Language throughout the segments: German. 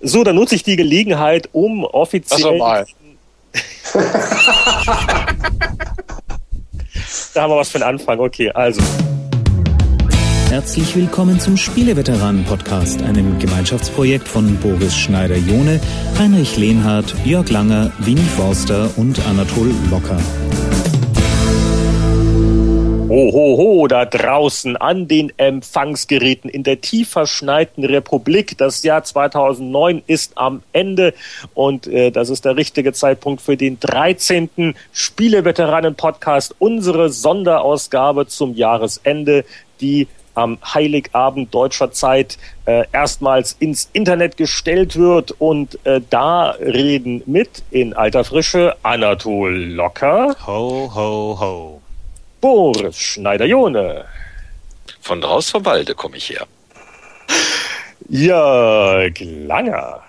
So, dann nutze ich die Gelegenheit, um offiziell. mal. da haben wir was für einen Anfang. Okay, also. Herzlich willkommen zum Spieleveteranen-Podcast, einem Gemeinschaftsprojekt von Boris Schneider-Jone, Heinrich Lehnhardt, Jörg Langer, Winnie Forster und Anatol Locker. Ho, ho, ho, da draußen an den Empfangsgeräten in der tief verschneiten Republik. Das Jahr 2009 ist am Ende und äh, das ist der richtige Zeitpunkt für den 13. Spieleveteranen-Podcast, unsere Sonderausgabe zum Jahresende, die am Heiligabend deutscher Zeit äh, erstmals ins Internet gestellt wird. Und äh, da reden mit in alter Frische Anatol Locker. Ho, ho, ho. Boris Schneider-Jone. Von draußen vom Walde komme ich her. Jörg Langer.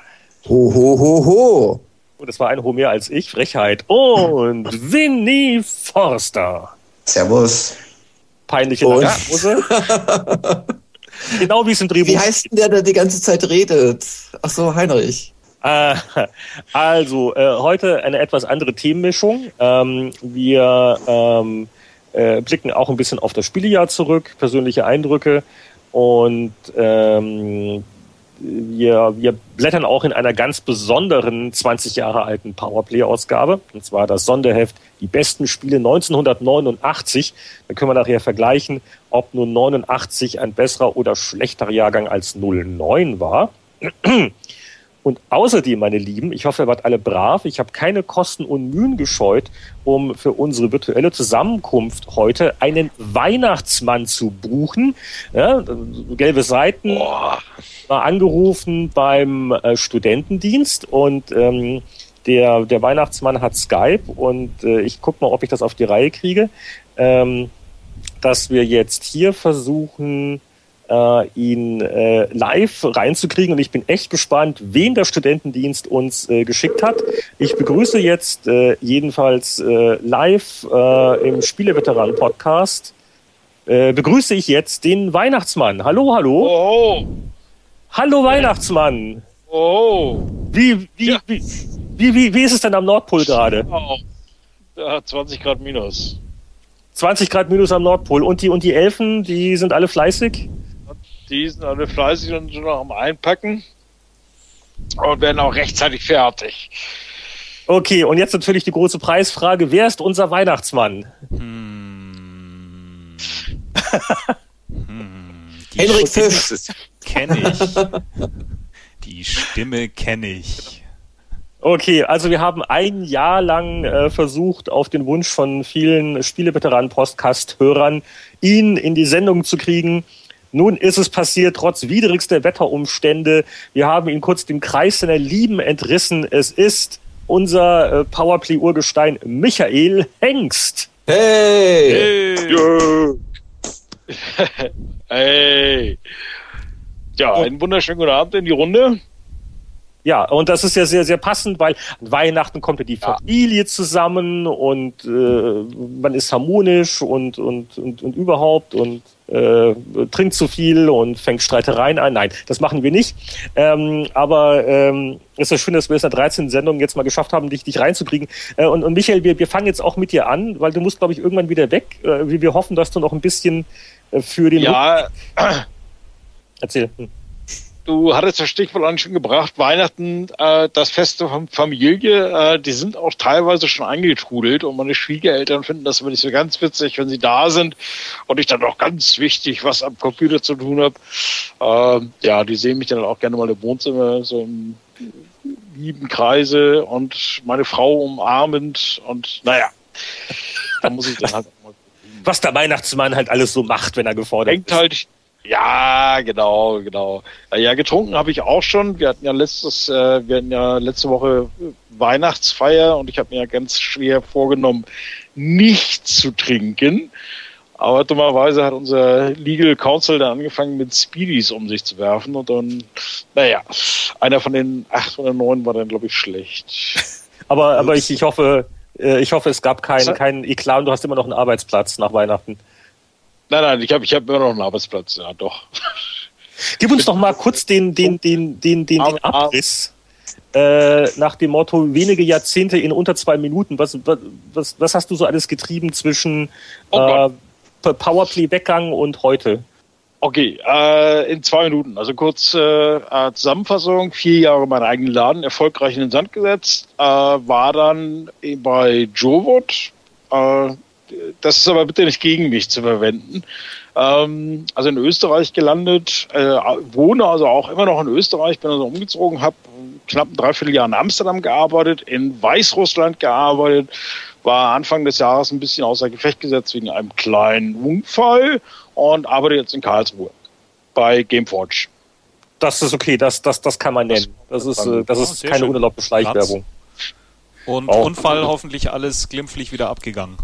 Ho, ho, ho, ho. Oh, das war ein Ho mehr als ich, Frechheit. Und Winnie Forster. Servus. Peinliche Und? Hose. genau wie es im Drehbuch Wie heißt denn der, der die ganze Zeit redet? Ach so, Heinrich. Äh, also, äh, heute eine etwas andere Themenmischung. Ähm, wir ähm, äh, blicken auch ein bisschen auf das Spielejahr zurück, persönliche Eindrücke und ähm, wir, wir blättern auch in einer ganz besonderen 20 Jahre alten Powerplay-Ausgabe. Und zwar das Sonderheft Die besten Spiele 1989. Da können wir nachher vergleichen, ob nun 89 ein besserer oder schlechterer Jahrgang als 09 war. Und außerdem, meine Lieben, ich hoffe, ihr wart alle brav. Ich habe keine Kosten und Mühen gescheut, um für unsere virtuelle Zusammenkunft heute einen Weihnachtsmann zu buchen. Ja, gelbe Seiten, Boah. war angerufen beim äh, Studentendienst und ähm, der, der Weihnachtsmann hat Skype und äh, ich gucke mal, ob ich das auf die Reihe kriege, ähm, dass wir jetzt hier versuchen, äh, ihn äh, live reinzukriegen und ich bin echt gespannt, wen der Studentendienst uns äh, geschickt hat. Ich begrüße jetzt äh, jedenfalls äh, live äh, im Spieleveteranen-Podcast äh, begrüße ich jetzt den Weihnachtsmann. Hallo, hallo. Oh, Hallo Weihnachtsmann. oh, Wie, wie, Ja. wie, wie, wie, wie ist es denn am Nordpol gerade? oh. Ja, 20 Grad minus. 20 Grad minus am Nordpol. Und die, und die Elfen, die sind alle fleißig? Die sind alle fleißig und schon noch am Einpacken. Und werden auch rechtzeitig fertig. Okay, und jetzt natürlich die große Preisfrage. Wer ist unser Weihnachtsmann? Hm. Hm. Die Henrik Stimme Fisch. kenne ich. Die Stimme kenne ich. Okay, also wir haben ein Jahr lang äh, versucht, auf den Wunsch von vielen Spieleveteranen-Podcast-Hörern, ihn in die Sendung zu kriegen. Nun ist es passiert, trotz widrigster Wetterumstände. Wir haben ihn kurz dem Kreis seiner Lieben entrissen. Es ist unser äh, Powerplay-Urgestein Michael Hengst. Hey! Hey. Ja, einen wunderschönen guten Abend in die Runde. Ja, und das ist ja sehr, sehr passend, weil an Weihnachten kommt ja die Familie zusammen und äh, man ist harmonisch und, und, und, und überhaupt und äh, trinkt zu viel und fängt Streitereien an. Nein, das machen wir nicht. Ähm, aber ähm, es ist schön, dass wir es in der 13. Sendung jetzt mal geschafft haben, dich, dich reinzukriegen. Äh, und, und Michael, wir, wir fangen jetzt auch mit dir an, weil du musst, glaube ich, irgendwann wieder weg. Äh, wir, wir hoffen, dass du noch ein bisschen äh, für den Ja, Rück- Erzähl. Hm. Du hattest das Stichwort eigentlich schon gebracht. Weihnachten, äh, das Fest der Fam- Familie, äh, die sind auch teilweise schon eingetrudelt und meine Schwiegereltern finden das immer nicht so ganz witzig, wenn sie da sind und ich dann auch ganz wichtig was am Computer zu tun habe. Ähm, ja, die sehen mich dann auch gerne mal im Wohnzimmer, so im lieben Kreise und meine Frau umarmend und naja, da muss ich dann halt Was der Weihnachtsmann halt alles so macht, wenn er gefordert denkt ist. halt, ja, genau, genau. Äh, Ja, getrunken habe ich auch schon. Wir hatten ja letztes, äh, wir hatten ja letzte Woche Weihnachtsfeier und ich habe mir ja ganz schwer vorgenommen, nicht zu trinken. Aber dummerweise hat unser Legal Counsel dann angefangen, mit Speedies um sich zu werfen und dann, naja, einer von den acht oder neun war dann, glaube ich, schlecht. Aber, aber ich, ich hoffe, äh, ich hoffe, es gab keinen keinen Eklat und du hast immer noch einen Arbeitsplatz nach Weihnachten. Nein, nein, ich habe ich hab immer noch einen Arbeitsplatz, ja, doch. Gib uns doch mal kurz den, den, den, den, den, den Abriss. Äh, nach dem Motto wenige Jahrzehnte in unter zwei Minuten. Was, was, was hast du so alles getrieben zwischen Oh äh, Powerplay-Weggang und heute? Okay, äh, in zwei Minuten. Also kurz äh, äh, Zusammenfassung. Vier Jahre meinen eigenen Laden erfolgreich in den Sand gesetzt. Äh, war dann bei Jowood. Äh, das ist aber bitte nicht gegen mich zu verwenden. Ähm, also in Österreich gelandet, äh, wohne also auch immer noch in Österreich, bin also umgezogen, habe knapp ein Dreivierteljahr in Amsterdam gearbeitet, in Weißrussland gearbeitet, war Anfang des Jahres ein bisschen außer Gefecht gesetzt wegen einem kleinen Unfall und arbeite jetzt in Karlsruhe bei Gameforge. Das ist okay, das, das, das kann man nennen. Das ist, äh, das ist keine unerlaubte Schleichwerbung. Und Auch. Unfall hoffentlich alles glimpflich wieder abgegangen.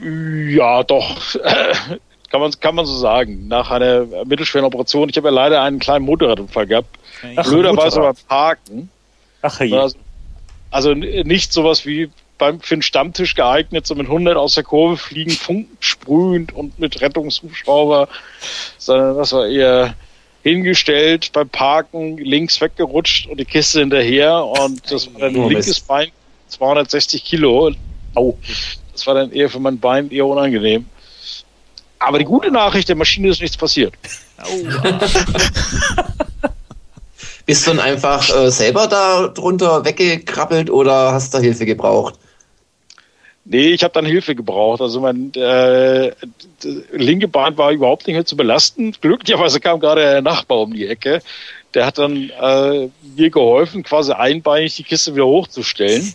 Ja, doch. kann man, kann man so sagen. Nach einer mittelschweren Operation. Ich habe ja leider einen kleinen Motorradunfall gehabt. Ach, Blöderweise beim. Parken. Ach je. Also, also nicht sowas wie beim, für einen Stammtisch geeignet, so mit 100 aus der Kurve fliegen, Funken sprühend und mit Rettungshubschrauber, sondern das war eher hingestellt beim Parken, links weggerutscht und die Kiste hinterher und das war dann Oh, ein linkes. Bein, 260 Kilo. Au. Das war dann eher für mein Bein eher unangenehm. Aber die gute Nachricht, der Maschine ist nichts passiert. Bist du dann einfach äh, selber da drunter weggekrabbelt oder hast du Hilfe gebraucht? Nee, ich habe dann Hilfe gebraucht. Also mein äh, linke Bein war überhaupt nicht mehr zu belasten. Glücklicherweise kam gerade der Nachbar um die Ecke. Der hat dann äh, mir geholfen, quasi einbeinig die Kiste wieder hochzustellen.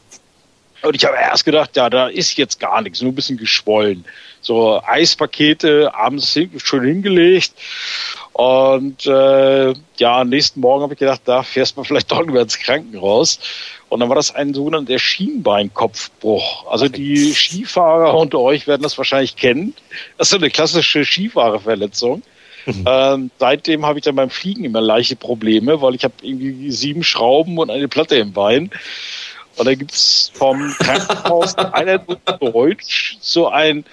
Und ich habe erst gedacht, ja, da ist jetzt gar nichts, nur ein bisschen geschwollen. So Eispakete abends hin, schön hingelegt. Und äh, ja, am nächsten Morgen habe ich gedacht, da fährst du vielleicht doch lieber ins Krankenhaus. Und dann war das ein sogenannter Schienbeinkopfbruch. Also die Skifahrer unter euch werden das wahrscheinlich kennen. Das ist so eine klassische Skifahrerverletzung. Ähm, seitdem habe ich dann beim Fliegen immer leichte Probleme, weil ich habe irgendwie sieben Schrauben und eine Platte im Bein. Und da gibt's vom Krankenhaus einer Deutsch so ein,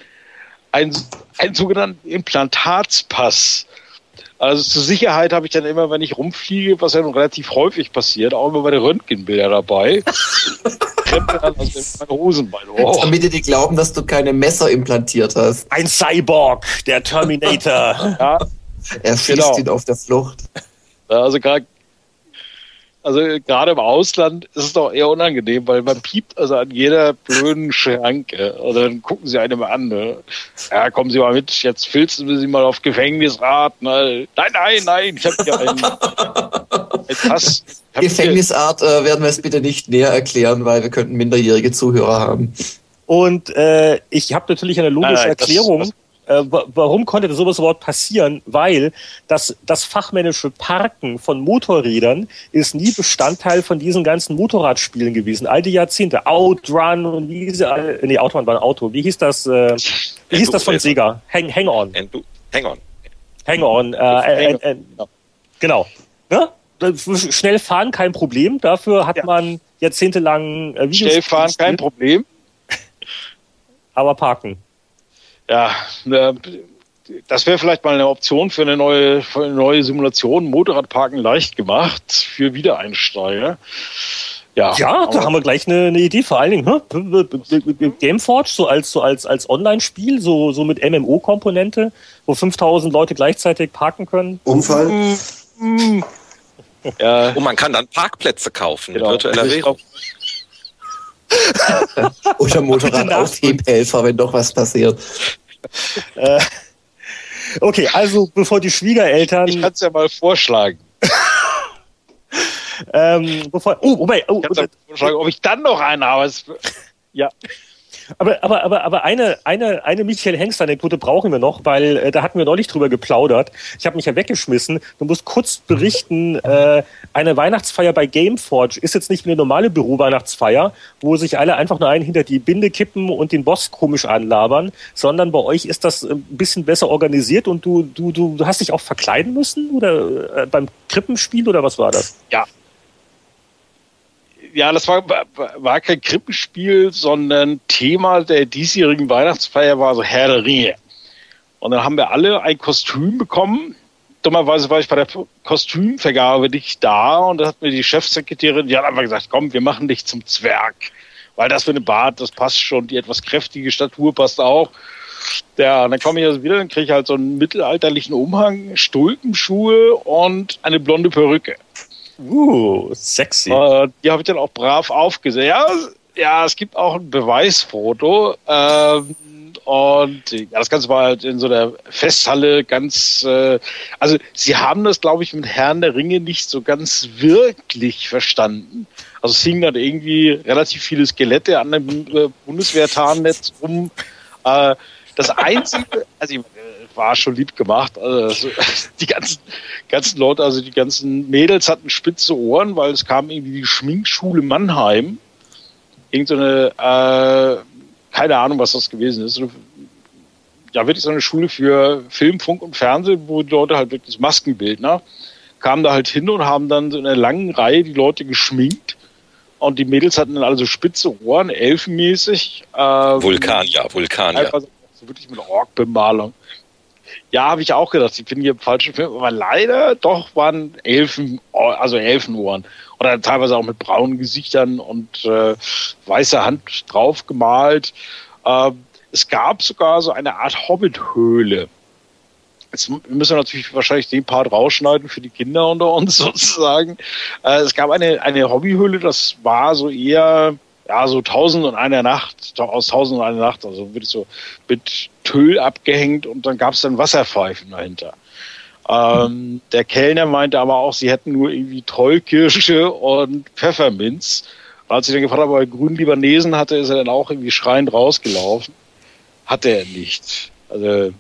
ein, ein sogenannten Implantatspass. Also zur Sicherheit habe ich dann immer, wenn ich rumfliege, was ja nun relativ häufig passiert, auch immer meine Röntgenbilder dabei. Also Hosenbein hoch. Damit die glauben, dass du keine Messer implantiert hast. Ein Cyborg, der Terminator. Ja, Er schießt Genau. ihn auf der Flucht. Also gerade also gerade im Ausland ist es doch eher unangenehm, weil man piept also an jeder blöden Schranke. Und dann gucken sie einem an. Ne? Ja, kommen Sie mal mit, jetzt filzen wir Sie mal auf Gefängnisrat. Ne? Nein, nein, nein, ich habe hier einen, einen Gefängnisart äh, werden wir es bitte nicht näher erklären, weil wir könnten minderjährige Zuhörer haben. Und äh, ich habe natürlich eine logische Nein, nein, das- Erklärung. das- äh, wa- warum konnte sowas überhaupt passieren? Weil das, das fachmännische Parken von Motorrädern ist nie Bestandteil von diesen ganzen Motorradspielen gewesen. All die Jahrzehnte. Outrun und wie hieß alle, nee, Outrun war ein Auto. Wie hieß das, äh, wie hieß das von. Sega? Hang, hang on. Endu Hang on. Hang on. Äh, äh, äh, äh, genau. Ne? Das- Schnell fahren, kein Problem. Dafür hat Ja. man jahrzehntelang äh, Schnell fahren, kein Problem. aber parken. Ja, das wäre vielleicht mal eine Option für eine neue, für eine neue Simulation. Motorradparken leicht gemacht für Wiedereinsteiger. Ja, Ja, da haben wir gleich eine, eine Idee. Vor allen Dingen hm? Gameforge so als so als als Online-Spiel, so so mit MMO-Komponente, wo 5000 Leute gleichzeitig parken können. Unfall? ja, Und man kann dann Parkplätze kaufen genau. mit virtueller Währung. Oder Motorrad Gute Aufhebhelfer, wenn doch was passiert. Äh, okay, also bevor die Ich Schwiegereltern, kann es ja mal vorschlagen. ähm, bevor, oh, wobei, oh, Ich kann's ja mal vorschlagen, ob ich dann noch einen habe. Es- Ja, Aber, aber, aber, aber eine, eine, eine Michael Hengst-Anekdote brauchen wir noch, weil äh, da hatten wir neulich drüber geplaudert. Ich habe mich ja weggeschmissen. Du musst kurz berichten, äh, eine Weihnachtsfeier bei Gameforge ist jetzt nicht wie eine normale Büro-Weihnachtsfeier, wo sich alle einfach nur einen hinter die Binde kippen und den Boss komisch anlabern, sondern bei euch ist das äh, ein bisschen besser organisiert und du, du, du, du hast dich auch verkleiden müssen oder äh, beim Krippenspiel oder was war das? ja, das war, war kein Krippenspiel, sondern Thema der diesjährigen Weihnachtsfeier war so Herr der Ringe. Und dann haben wir alle ein Kostüm bekommen, dummerweise war ich bei der Kostümvergabe nicht da und da hat mir die Chefsekretärin, die hat einfach gesagt, komm, wir machen dich zum Zwerg. Weil das für eine Bart, das passt schon, die etwas kräftige Statur passt auch. Ja, und dann komme ich also wieder, dann kriege ich halt so einen mittelalterlichen Umhang, Stulpenschuhe und eine blonde Perücke. Uh, sexy. Äh, die habe ich dann auch brav aufgesetzt. Ja, ja, es gibt auch ein Beweisfoto. Ähm, und ja, das Ganze war halt in so der Festhalle ganz, äh, also sie haben das, glaube ich, mit Herrn der Ringe nicht so ganz wirklich verstanden. Also es hingen dann irgendwie relativ viele Skelette an dem äh, Bundeswehr-Tarnnetz rum. Äh, das Einzige, also ich, äh, war schon lieb gemacht. Also die ganzen, ganzen Leute, also die ganzen Mädels hatten spitze Ohren, weil es kam irgendwie die Schminkschule Mannheim. Irgendeine, äh, keine Ahnung, was das gewesen ist. Ja, wirklich so eine Schule für Film, Funk und Fernsehen, wo die Leute halt wirklich Maskenbildner kamen da halt hin und haben dann so in einer langen Reihe die Leute geschminkt. Und die Mädels hatten dann alle so spitze Ohren, elfenmäßig. Äh, Vulkanier, Vulkanier. Einfach so wirklich mit Orkbemalung. Ja, habe ich auch gedacht, ich bin hier im falschen Film, aber leider doch waren Elfen, also Elfenohren. Oder teilweise auch mit braunen Gesichtern und äh, weißer Hand drauf gemalt. Äh, es gab sogar so eine Art Hobbit-Höhle. Jetzt müssen wir natürlich wahrscheinlich den Part rausschneiden für die Kinder unter uns sozusagen. Äh, es gab eine, eine Hobbyhöhle, das war so eher ja, so tausend und einer Nacht, aus tausend und einer Nacht, also wirklich so mit Tüll abgehängt und dann gab es dann Wasserpfeifen dahinter. Ähm, der Kellner meinte aber auch, sie hätten nur irgendwie Trollkirsche und Pfefferminz. Und als ich dann gefragt habe, ob er Grün-Libanesen hatte, ist er dann auch irgendwie schreiend rausgelaufen. Hatte er nicht. Also,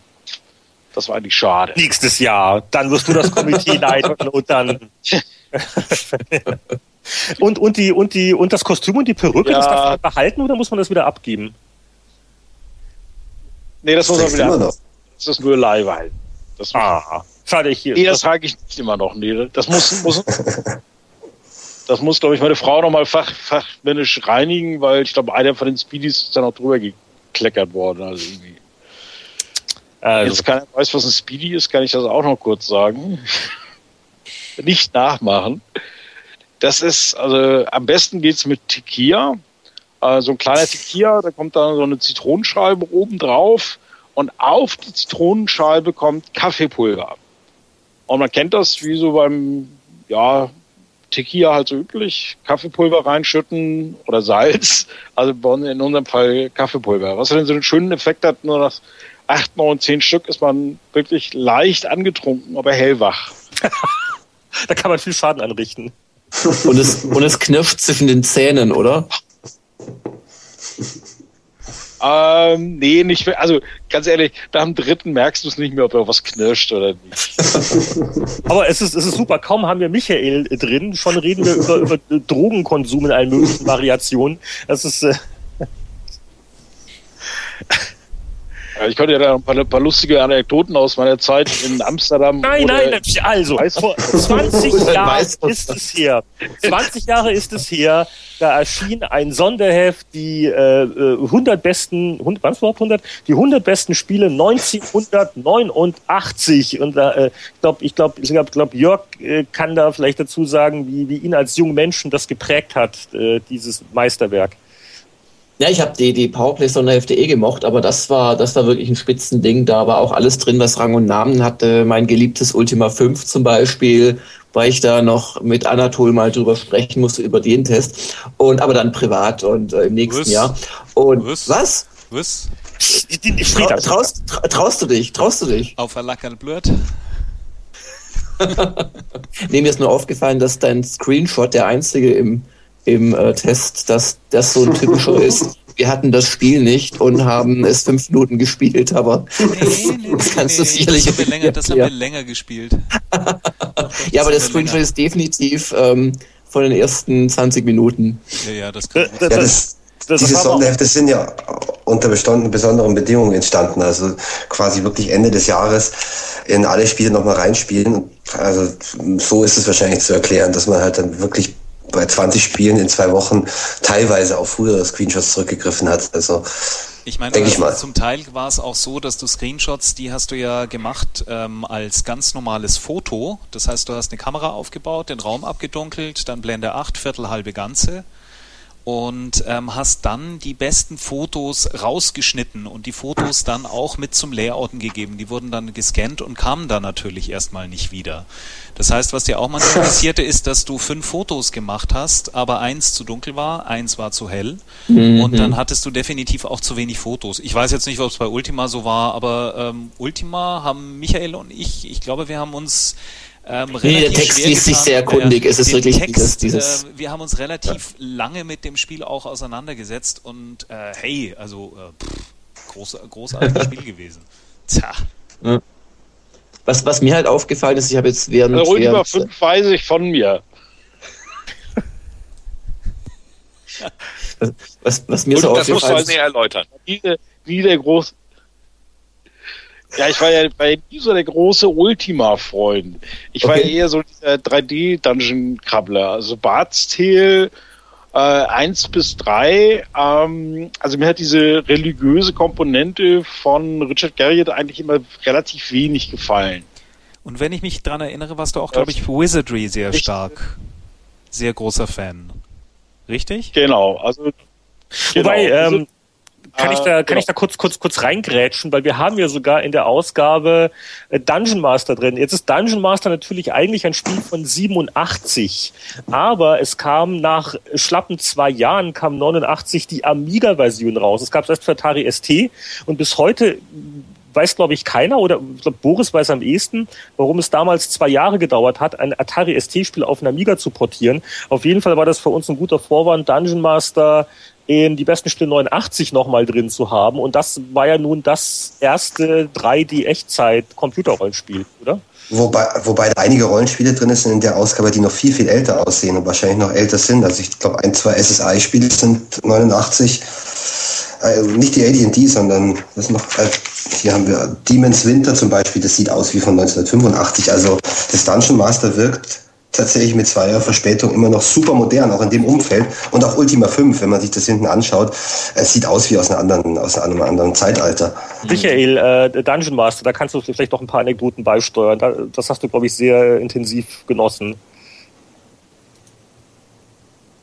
das war eigentlich schade. Nächstes Jahr, dann wirst du das Komitee leiten und dann. und, und, die, und, die, und das Kostüm und die Perücke, Ja. das darf man behalten oder muss man das wieder abgeben? Nee, das muss man wieder. immer noch. Das ist nur Leihwein. Das, Ah, schade, ich hier. nee, das trage ich nicht immer noch. Nee, das muss, muss, das muss, glaube ich, meine Frau nochmal fach, fachmännisch reinigen, weil ich glaube, einer von den Speedies ist dann auch drüber gekleckert worden. Also irgendwie. also, Jetzt keiner weiß, was ein Speedy ist, kann ich das auch noch kurz sagen. Nicht nachmachen. Das ist, also am besten geht's mit Tequila. Äh, so ein kleiner Tequila, da kommt dann so eine Zitronenscheibe oben drauf und auf die Zitronenscheibe kommt Kaffeepulver. Und man kennt das wie so beim, ja, Tequila halt so üblich, Kaffeepulver reinschütten oder Salz. Also bei uns in unserem Fall Kaffeepulver. Was denn so einen schönen Effekt hat, nur nach acht, neun, zehn Stück ist man wirklich leicht angetrunken, aber hellwach. da kann man viel Schaden anrichten. Und es, und es knirscht zwischen den Zähnen, oder? Ähm, nee, nicht mehr. Also ganz ehrlich, nach dem dritten merkst du es nicht mehr, ob da was knirscht oder nicht. Aber es ist, es ist super. Kaum haben wir Michael drin, schon reden wir über, über Drogenkonsum in allen möglichen Variationen. Das ist, äh, Ja, Ich könnte ja da ein paar, paar lustige Anekdoten aus meiner Zeit in Amsterdam. nein, nein, also, vor 20 Jahren ist es her. 20 Jahre ist es her, da erschien ein Sonderheft, die äh, äh, 100 besten, 100, was überhaupt 100? Die 100 besten Spiele 1989. Und da, äh, ich glaube, ich glaube, ich glaub, glaub, Jörg äh, kann da vielleicht dazu sagen, wie, wie ihn als jungen Menschen das geprägt hat, äh, dieses Meisterwerk. Ja, ich habe die, die Powerplay Sonderhefte eh gemocht, aber das war, das war wirklich ein Spitzending. Da war auch alles drin, was Rang und Namen hatte. Mein geliebtes Ultima 5 zum Beispiel, weil ich da noch mit Anatol mal drüber sprechen musste, über den Test. Und aber dann privat und äh, im nächsten Was? Jahr. Und Was? was? Was? Trau, traust, tra, traust du dich? Traust du dich? Auf Alakan Blöd? Nee, mir ist nur aufgefallen, dass dein Screenshot der einzige im, im äh, Test, dass das so ein typischer ist. Wir hatten das Spiel nicht und haben es fünf Minuten gespielt, aber das kannst du sicherlich das haben, wir länger, das haben wir länger gespielt. Ja, aber der wir Screenshot ist definitiv ähm, von den ersten 20 Minuten. Ja, ja, das kann Das, Ja, das, das, das diese Sonderhefte sind ja unter besonderen Bedingungen entstanden. Also quasi wirklich Ende des Jahres in alle Spiele nochmal reinspielen. Also so ist es wahrscheinlich zu erklären, dass man halt dann wirklich bei 20 Spielen in zwei Wochen teilweise auf frühere Screenshots zurückgegriffen hat. Also Ich meine, ich mal. zum Teil war es auch so, dass du Screenshots, die hast du ja gemacht ähm, als ganz normales Foto. Das heißt, du hast eine Kamera aufgebaut, den Raum abgedunkelt, dann Blende 8, Viertel, halbe Ganze und ähm, hast dann die besten Fotos rausgeschnitten und die Fotos dann auch mit zum Layouten gegeben. Die wurden dann gescannt und kamen dann natürlich erstmal nicht wieder. Das heißt, was dir auch manchmal passierte, ist, dass du fünf Fotos gemacht hast, aber eins zu dunkel war, eins war zu hell Mhm. und dann hattest du definitiv auch zu wenig Fotos. Ich weiß jetzt nicht, ob es bei Ultima so war, aber ähm, Ultima haben Michael und ich, ich glaube, wir haben uns ähm, Nee, der Text liest sich sehr kundig. Es ist wirklich Text, dieses- dieses- Äh, wir haben uns relativ lange mit dem Spiel auch auseinandergesetzt und äh, hey, also äh, pff, groß, großartiges Spiel gewesen. Tja. Was, was mir halt aufgefallen ist, ich habe jetzt während, Also während 5 weiß ich von mir. was, was mir Und so das muss aufgefallen man ist, näher erläutern. Nie, der- nie der große. Ja, ich war ja, war ja nie so der große Ultima-Freund. Ich war ja Okay. eher so dieser 3D-Dungeon-Krabbler. Also Bart's Tale äh, 1 bis 3. Ähm, also mir hat diese religiöse Komponente von Richard Garriott eigentlich immer relativ wenig gefallen. Und wenn ich mich dran erinnere, warst du auch, glaube ich, für Wizardry sehr Richtig. stark. Sehr großer Fan. Richtig? Genau, also Wobei, genau. ähm, kann ich da, kann genau. ich da kurz, kurz, kurz reingrätschen, weil wir haben ja sogar in der Ausgabe äh, Dungeon Master drin. Jetzt ist Dungeon Master natürlich eigentlich ein Spiel von 87, aber es kam nach schlappen zwei Jahren, kam 89 die Amiga-Version raus. Es gab es erst für Atari ST und bis heute weiß, glaube ich, keiner oder ich glaube, Boris weiß am ehesten, warum es damals zwei Jahre gedauert hat, ein Atari ST-Spiel auf einen Amiga zu portieren. Auf jeden Fall war das für uns ein guter Vorwand, Dungeon Master in die besten Spiele 89 nochmal drin zu haben. Und das war ja nun das erste 3D-Echtzeit-Computerrollenspiel, oder? Wobei, wobei da einige Rollenspiele drin sind in der Ausgabe, die noch viel, viel älter aussehen und wahrscheinlich noch älter sind. Also ich glaube, ein, zwei SSI-Spiele sind 89. Äh, nicht die AD&D, sondern das noch, äh, hier haben wir Demon's Winter zum Beispiel, das sieht aus wie von 1985. Also das Dungeon Master wirkt tatsächlich mit zwei Jahren Verspätung immer noch super modern, auch in dem Umfeld. Und auch Ultima 5, wenn man sich das hinten anschaut, es sieht aus wie aus, einer anderen, aus einem anderen Zeitalter. Michael, äh, Dungeon Master, da kannst du vielleicht noch ein paar Anekdoten beisteuern. Da, das hast du, glaube ich, sehr intensiv genossen.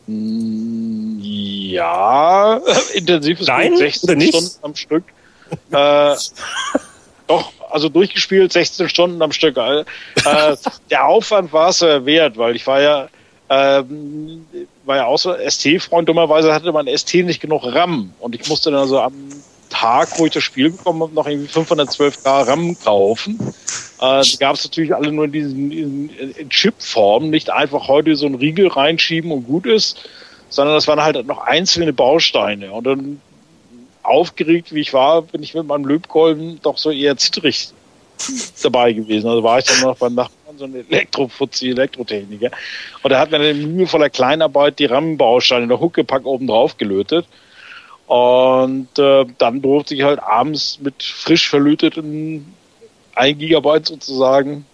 Mm, Ja, intensives Nein, Spiel, 16 oder nicht? Stunden am Stück. äh, doch, also durchgespielt 16 Stunden am Stück. Äh, der Aufwand war es äh, wert, weil ich war ja, ähm, war ja auch so ST-Freund. Dummerweise hatte mein ST nicht genug RAM und ich musste dann also am Tag, wo ich das Spiel bekommen habe, noch irgendwie 512k RAM kaufen. Äh, die gab es natürlich alle nur in diesen in, in Chip-Form, nicht einfach heute so einen Riegel reinschieben und gut ist, sondern das waren halt noch einzelne Bausteine. Und dann aufgeregt, wie ich war, bin ich mit meinem Löbkolben doch so eher zitterig dabei gewesen. Also war ich dann noch beim Nachbarn, so ein Elektrofuzzi, Elektrotechniker. Und er hat mir dann in mühevoller Kleinarbeit die RAM-Bausteine in der Huckepack oben drauf gelötet. Und äh, dann durfte ich halt abends mit frisch verlöteten 1 Gigabyte sozusagen.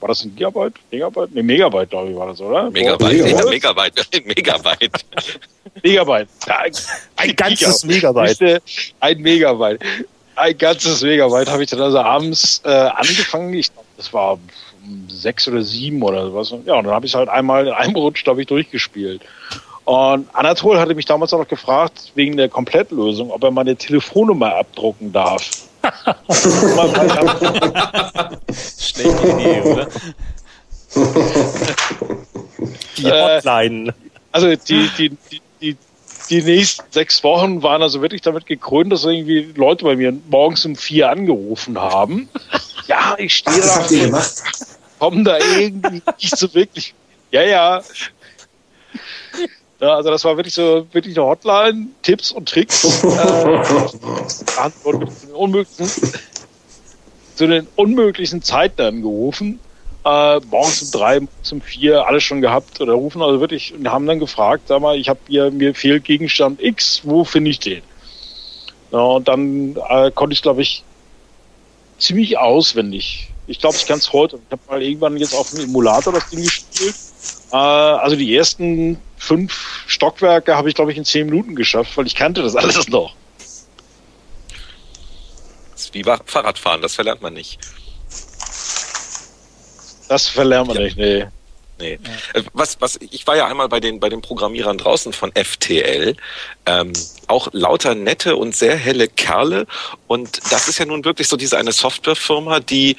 War das ein Gigabyte? Megabyte? Ne, Megabyte, glaube ich, war das, oder? Megabyte, Megabyte? Megabyte, Megabyte. Megabyte. Ein, Ein ganzes Megabyte. Ein Megabyte. Ein ganzes Megabyte habe ich dann also abends äh, angefangen. Ich glaube, das war um sechs oder sieben oder sowas. Ja, und dann habe ich halt einmal in einem Rutsch, glaube ich, durchgespielt. Und Anatol hatte mich damals auch noch gefragt, wegen der Komplettlösung, ob er meine Telefonnummer abdrucken darf. Schlechte Idee, oder? Die Äh, Hotline. Also die, die, die, die, die nächsten sechs Wochen waren also wirklich damit gekrönt, dass irgendwie Leute bei mir morgens um vier angerufen haben. Ja, ich stehe Ach, das da habt ihr gemacht? kommen da irgendwie nicht so wirklich. Ja, ja. Ja, also das war wirklich so wirklich eine Hotline, Tipps und Tricks. äh, zu den unmöglichen, zu den unmöglichen Zeiten angerufen. Äh, morgens um drei, morgens um vier, alles schon gehabt oder rufen also wirklich und haben dann gefragt, sag mal, ich habe hier, mir fehlt Gegenstand X, wo finde ich den? Ja, und dann äh, konnte ich, glaube ich, ziemlich auswendig. Ich glaube, ich kann es heute. Ich habe mal irgendwann jetzt auf dem Emulator das Ding gespielt. Äh, also die ersten fünf Stockwerke habe ich, glaube ich, in zehn Minuten geschafft, weil ich kannte das alles noch. Das ist wie Fahrradfahren, das verlernt man nicht. Das verlernt man ja. nicht, nee. Nee. Ja. Äh, was, was, ich war ja einmal bei den, bei den Programmierern draußen von FTL. Ähm, auch lauter nette und sehr helle Kerle. Und das ist ja nun wirklich so diese eine Softwarefirma, die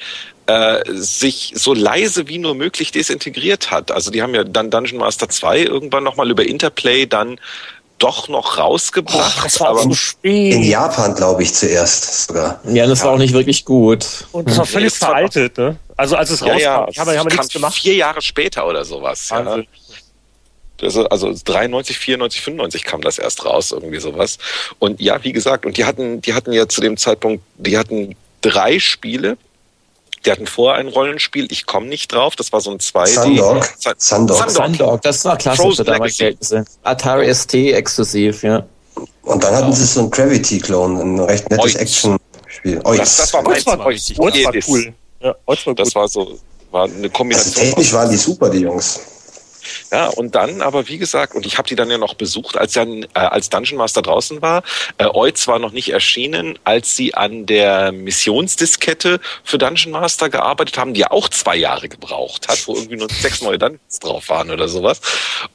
äh, sich so leise wie nur möglich desintegriert hat. Also die haben ja dann Dungeon Master 2 irgendwann nochmal über Interplay dann doch noch rausgebracht. Oh, das war aber spät. In Japan, glaube ich, zuerst sogar. Ja, das ja. war auch nicht wirklich gut. Und das war völlig nee, veraltet, ne? Also als es ja, rauskam, ja, ich habe, habe nichts gemacht. Vier Jahre später oder sowas. Ja. Also, also 93, 94, 95 kam das erst raus, irgendwie sowas. Und ja, wie gesagt, und die hatten, die hatten ja zu dem Zeitpunkt, die hatten drei Spiele, die hatten vorher ein Rollenspiel, ich komme nicht drauf, das war so ein 2D. Sundog. Sundog. Sundog, das war klasse Frozen für damals Verhältnisse. Atari ST exklusiv, ja. Und dann hatten sie so ein Gravity-Clone, ein recht nettes Action-Spiel. Das, das war meins. Das war, war cool. Ja, das war so, war eine Kombination. Also technisch waren die super, die Jungs. Ja, und dann, aber wie gesagt, und ich habe die dann ja noch besucht, als dann äh, als Dungeon Master draußen war. Äh, Oiz war noch nicht erschienen, als sie an der Missionsdiskette für Dungeon Master gearbeitet haben, die ja auch zwei Jahre gebraucht hat, wo irgendwie nur sechs neue Dungeons drauf waren oder sowas.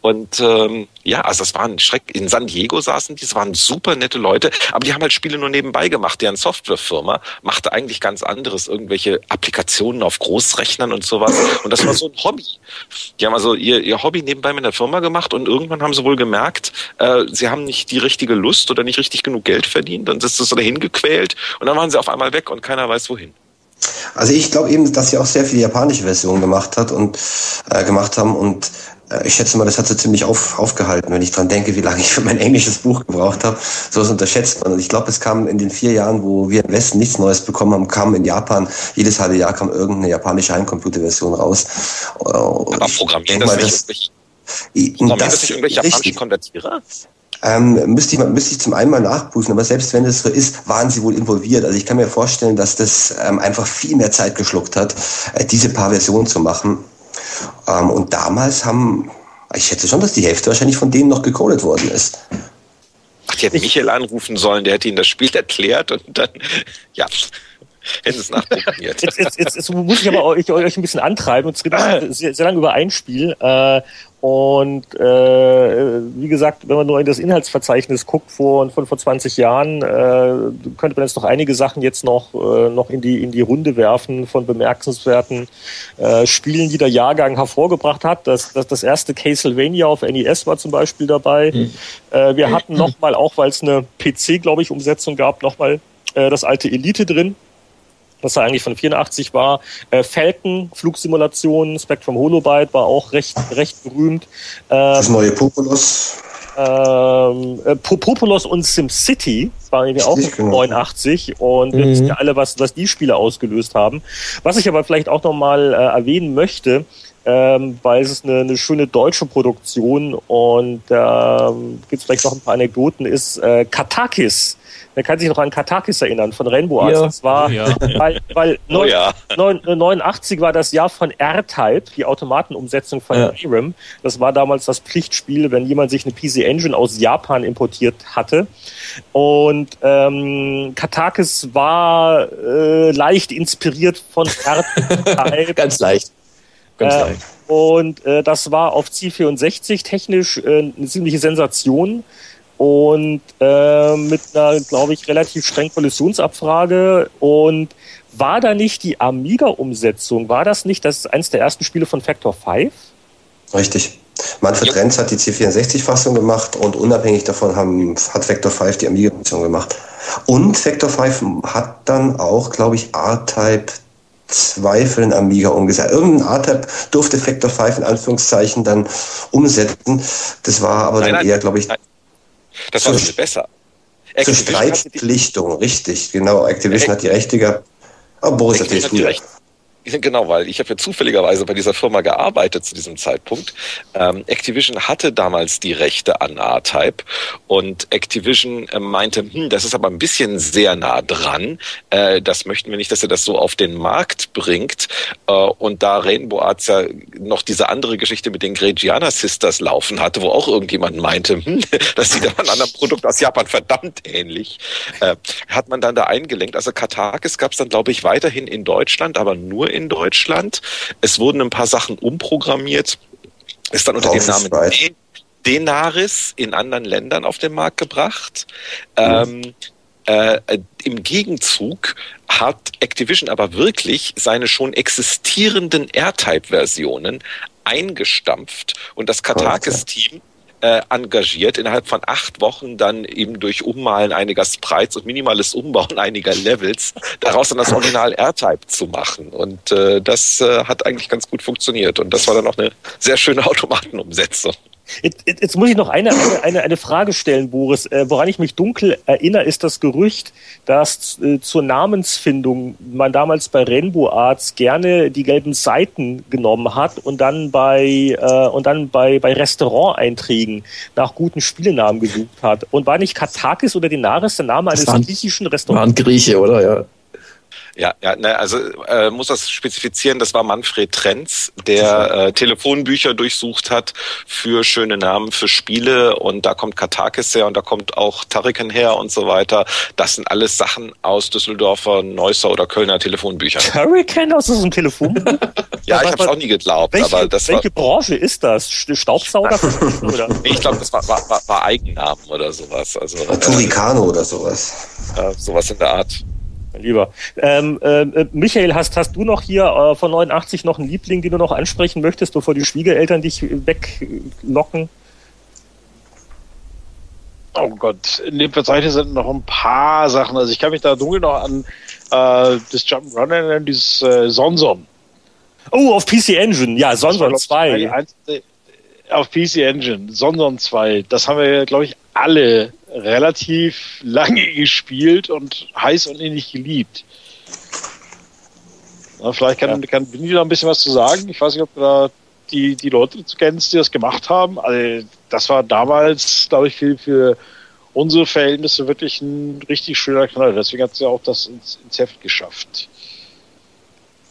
Und ähm, ja, also das war ein Schreck. In San Diego saßen die, das waren super nette Leute, aber die haben halt Spiele nur nebenbei gemacht. Deren Softwarefirma machte eigentlich ganz anderes, irgendwelche Applikationen auf Großrechnern und sowas. Und das war so ein Hobby. Die haben also ihr, ihr Hobby nebenbei mit der Firma gemacht und irgendwann haben sie wohl gemerkt, äh, sie haben nicht die richtige Lust oder nicht richtig genug Geld verdient. Dann ist es dahin gequält und dann waren sie auf einmal weg und keiner weiß wohin. Also ich glaube eben, dass sie auch sehr viele japanische Versionen gemacht hat und äh, gemacht haben und äh, ich schätze mal, das hat sie ziemlich auf, aufgehalten, wenn ich dran denke, wie lange ich für mein englisches Buch gebraucht habe. So was unterschätzt man. Und ich glaube, es kam in den vier Jahren, wo wir im Westen nichts Neues bekommen haben, kam in Japan, jedes halbe Jahr kam irgendeine japanische Heimcomputerversion raus. Aber programmieren das, das nicht programmieren das, das nicht irgendwelche japanischen Konvertierer? Ähm, müsste, ich, müsste ich zum einen mal nachprüfen, aber selbst wenn es so ist, waren sie wohl involviert. Also ich kann mir vorstellen, dass das ähm, einfach viel mehr Zeit geschluckt hat, äh, diese paar Versionen zu machen. Ähm, und damals haben, ich schätze schon, dass die Hälfte wahrscheinlich von denen noch gecodet worden ist. Ach, die hätten Michael anrufen sollen, der hätte ihnen das Spiel erklärt und dann, ja, hätten es nachprogrammiert. Jetzt, jetzt, jetzt, jetzt, muss ich aber euch, euch ein bisschen antreiben. Und es geht sehr, sehr lange über ein Spiel. Äh, und äh, wie gesagt, wenn man nur in das Inhaltsverzeichnis guckt vor, von vor 20 Jahren, äh, könnte man jetzt noch einige Sachen jetzt noch, äh, noch in, die, in die Runde werfen von bemerkenswerten äh, Spielen, die der Jahrgang hervorgebracht hat. Das, das, das erste Castlevania auf NES war zum Beispiel dabei. Mhm. Äh, wir hatten nochmal, auch weil es eine PC, glaube ich, Umsetzung gab, nochmal äh, das alte Elite drin was er eigentlich von 84 war. Äh, Falcon, Flugsimulation, Spectrum Holobyte war auch recht, recht berühmt. Ähm, das neue Populous. Ähm, äh, Populous und SimCity war irgendwie auch genau. 89 und mhm. wir wissen ja alle, was, was die Spiele ausgelöst haben. Was ich aber vielleicht auch nochmal äh, erwähnen möchte, ähm, weil es ist eine, eine schöne deutsche Produktion und ähm, gibt es vielleicht noch ein paar Anekdoten, ist äh, Katakis Wer kann sich noch an Katakis erinnern von Rainbow Arts? Ja. Das war, ja. weil, weil oh, ja. 89 war das Jahr von R-Type, die Automatenumsetzung von ja. ARM. Das war damals das Pflichtspiel, wenn jemand sich eine PC Engine aus Japan importiert hatte. Und ähm, Katakis war äh, leicht inspiriert von R-Type. Ganz leicht. Ganz äh. Und äh, das war auf C64 technisch äh, eine ziemliche Sensation und äh, mit einer, glaube ich, relativ strengen Kollisionsabfrage. Und war da nicht die Amiga-Umsetzung, war das nicht, das ist eines der ersten Spiele von Factor 5? Richtig. Manfred ja. Renz hat die C64-Fassung gemacht und unabhängig davon haben, hat Vector 5 die Amiga-Fassung gemacht. Und Vector 5 hat dann auch, glaube ich, R-Type 2 für den Amiga umgesetzt. Irgendein R-Type durfte Vector 5 in Anführungszeichen dann umsetzen. Das war aber nein, dann nein, eher, glaube ich, nein. Das war viel besser. Zur Streitpflichtung, richtig, genau. Activision hat die Rechte gehabt. Aber Boris hat die Rechte. Genau, weil ich habe ja zufälligerweise bei dieser Firma gearbeitet zu diesem Zeitpunkt. Ähm, Activision hatte damals die Rechte an R-Type und Activision äh, meinte, hm, das ist aber ein bisschen sehr nah dran. Äh, das möchten wir nicht, dass er das so auf den Markt bringt. Äh, und da Rainbow Arts ja noch diese andere Geschichte mit den Gregiana Sisters laufen hatte, wo auch irgendjemand meinte, hm, das sieht aber einem anderen Produkt aus Japan verdammt ähnlich, äh, hat man dann da eingelenkt. Also Katakis gab es dann, glaube ich, weiterhin in Deutschland, aber nur in Deutschland. Es wurden ein paar Sachen umprogrammiert. Ist dann unter dem Namen Denaris in anderen Ländern auf den Markt gebracht. Mhm. Ähm, äh, Im Gegenzug hat Activision aber wirklich seine schon existierenden R-Type-Versionen eingestampft und das Katakis-Team äh, engagiert, innerhalb von acht Wochen dann eben durch Ummalen einiger Sprites und minimales Umbauen einiger Levels daraus dann das Original R-Type zu machen. Und äh, das äh, hat eigentlich ganz gut funktioniert. Und das war dann auch eine sehr schöne Automatenumsetzung. Jetzt, jetzt, muss ich noch eine, eine, eine, eine Frage stellen, Boris. Äh, woran ich mich dunkel erinnere, ist das Gerücht, dass äh, zur Namensfindung man damals bei Rainbow Arts gerne die gelben Seiten genommen hat und dann bei äh, und dann bei, bei Restauranteinträgen nach guten Spielenamen gesucht hat. Und war nicht Katakis oder Denaris der Name eines griechischen Restaurants? Waren Grieche, oder? Ja. Ja, ja, ne, also äh, muss das spezifizieren, das war Manfred Trenz, der äh, Telefonbücher durchsucht hat für schöne Namen für Spiele und da kommt Katakis her und da kommt auch Tariken her und so weiter. Das sind alles Sachen aus Düsseldorfer, Neusser oder Kölner Telefonbüchern. Tariken aus diesem Telefonbuch? ja, ich habe es auch nie geglaubt. Welche, aber das welche war, Branche ist das? Staubsauger? oder? Ich glaube, das war, war, war, Eigennamen oder sowas. Also, Turicano äh, oder sowas. Äh, sowas in der Art mein Lieber. Ähm, äh, Michael, hast, hast du noch hier äh, von 89 noch einen Liebling, den du noch ansprechen möchtest, bevor die Schwiegereltern dich weglocken? Oh Gott, in dem Verzeichnis sind noch ein paar Sachen. Also ich kann mich da dunkel noch an äh, das Jump'n'Run erinnern, dieses äh, Sonson. Oh, auf PC Engine, ja, Sonson 2. Auf PC Engine, Sonson 2. Das haben wir, glaube ich, alle relativ lange gespielt und heiß und innig geliebt. Na, vielleicht kann, ja. kann Winnie da ein bisschen was zu sagen. Ich weiß nicht, ob du da die, die Leute kennst, die das gemacht haben. Also, das war damals, glaube ich, für, für unsere Verhältnisse wirklich ein richtig schöner Knall. Deswegen hat es ja auch das ins, ins Heft geschafft.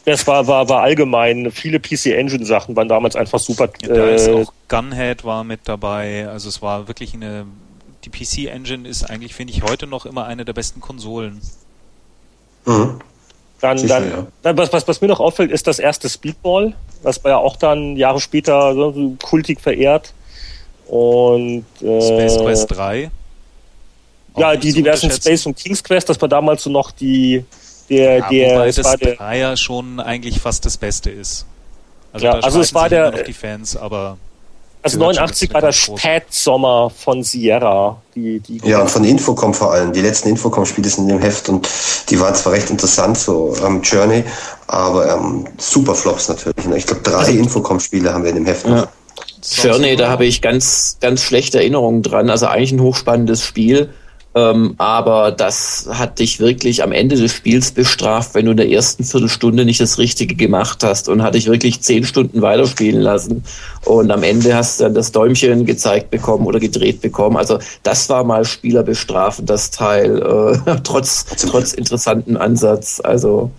Das war, war, war allgemein, viele PC Engine Sachen waren damals einfach super. Ja, da äh, ist auch Gunhead war mit dabei. Also es war wirklich eine die PC Engine ist eigentlich, finde ich, heute noch immer eine der besten Konsolen. Mhm. Dann, Sicher, dann, ja. dann was, was, was mir noch auffällt, ist das erste Speedball. Das war ja auch dann Jahre später so kultig verehrt. Und äh, Space Quest 3. Ja, die diversen Space und King's Quest, das war damals so noch die der ja, der wobei das war der ja schon eigentlich fast das Beste ist. Also, ja, also es war der die Fans, aber also 89 war der Spätsommer von Sierra. Die, die ja, und von Infocom vor allem. Die letzten Infocom-Spiele sind in dem Heft und die waren zwar recht interessant, so ähm, Journey, aber ähm, super Flops natürlich. Ne? Ich glaube, drei also, Infocom-Spiele haben wir in dem Heft. Ja. Journey, da habe ich ganz, ganz schlechte Erinnerungen dran. Also eigentlich ein hochspannendes Spiel ähm, aber das hat dich wirklich am Ende des Spiels bestraft, wenn du in der ersten Viertelstunde nicht das Richtige gemacht hast und hat dich wirklich zehn Stunden weiterspielen lassen. Und am Ende hast du dann das Däumchen gezeigt bekommen oder gedreht bekommen. Also das war mal Spieler bestrafen, das Teil, äh, trotz, trotz interessanten Ansatz. Also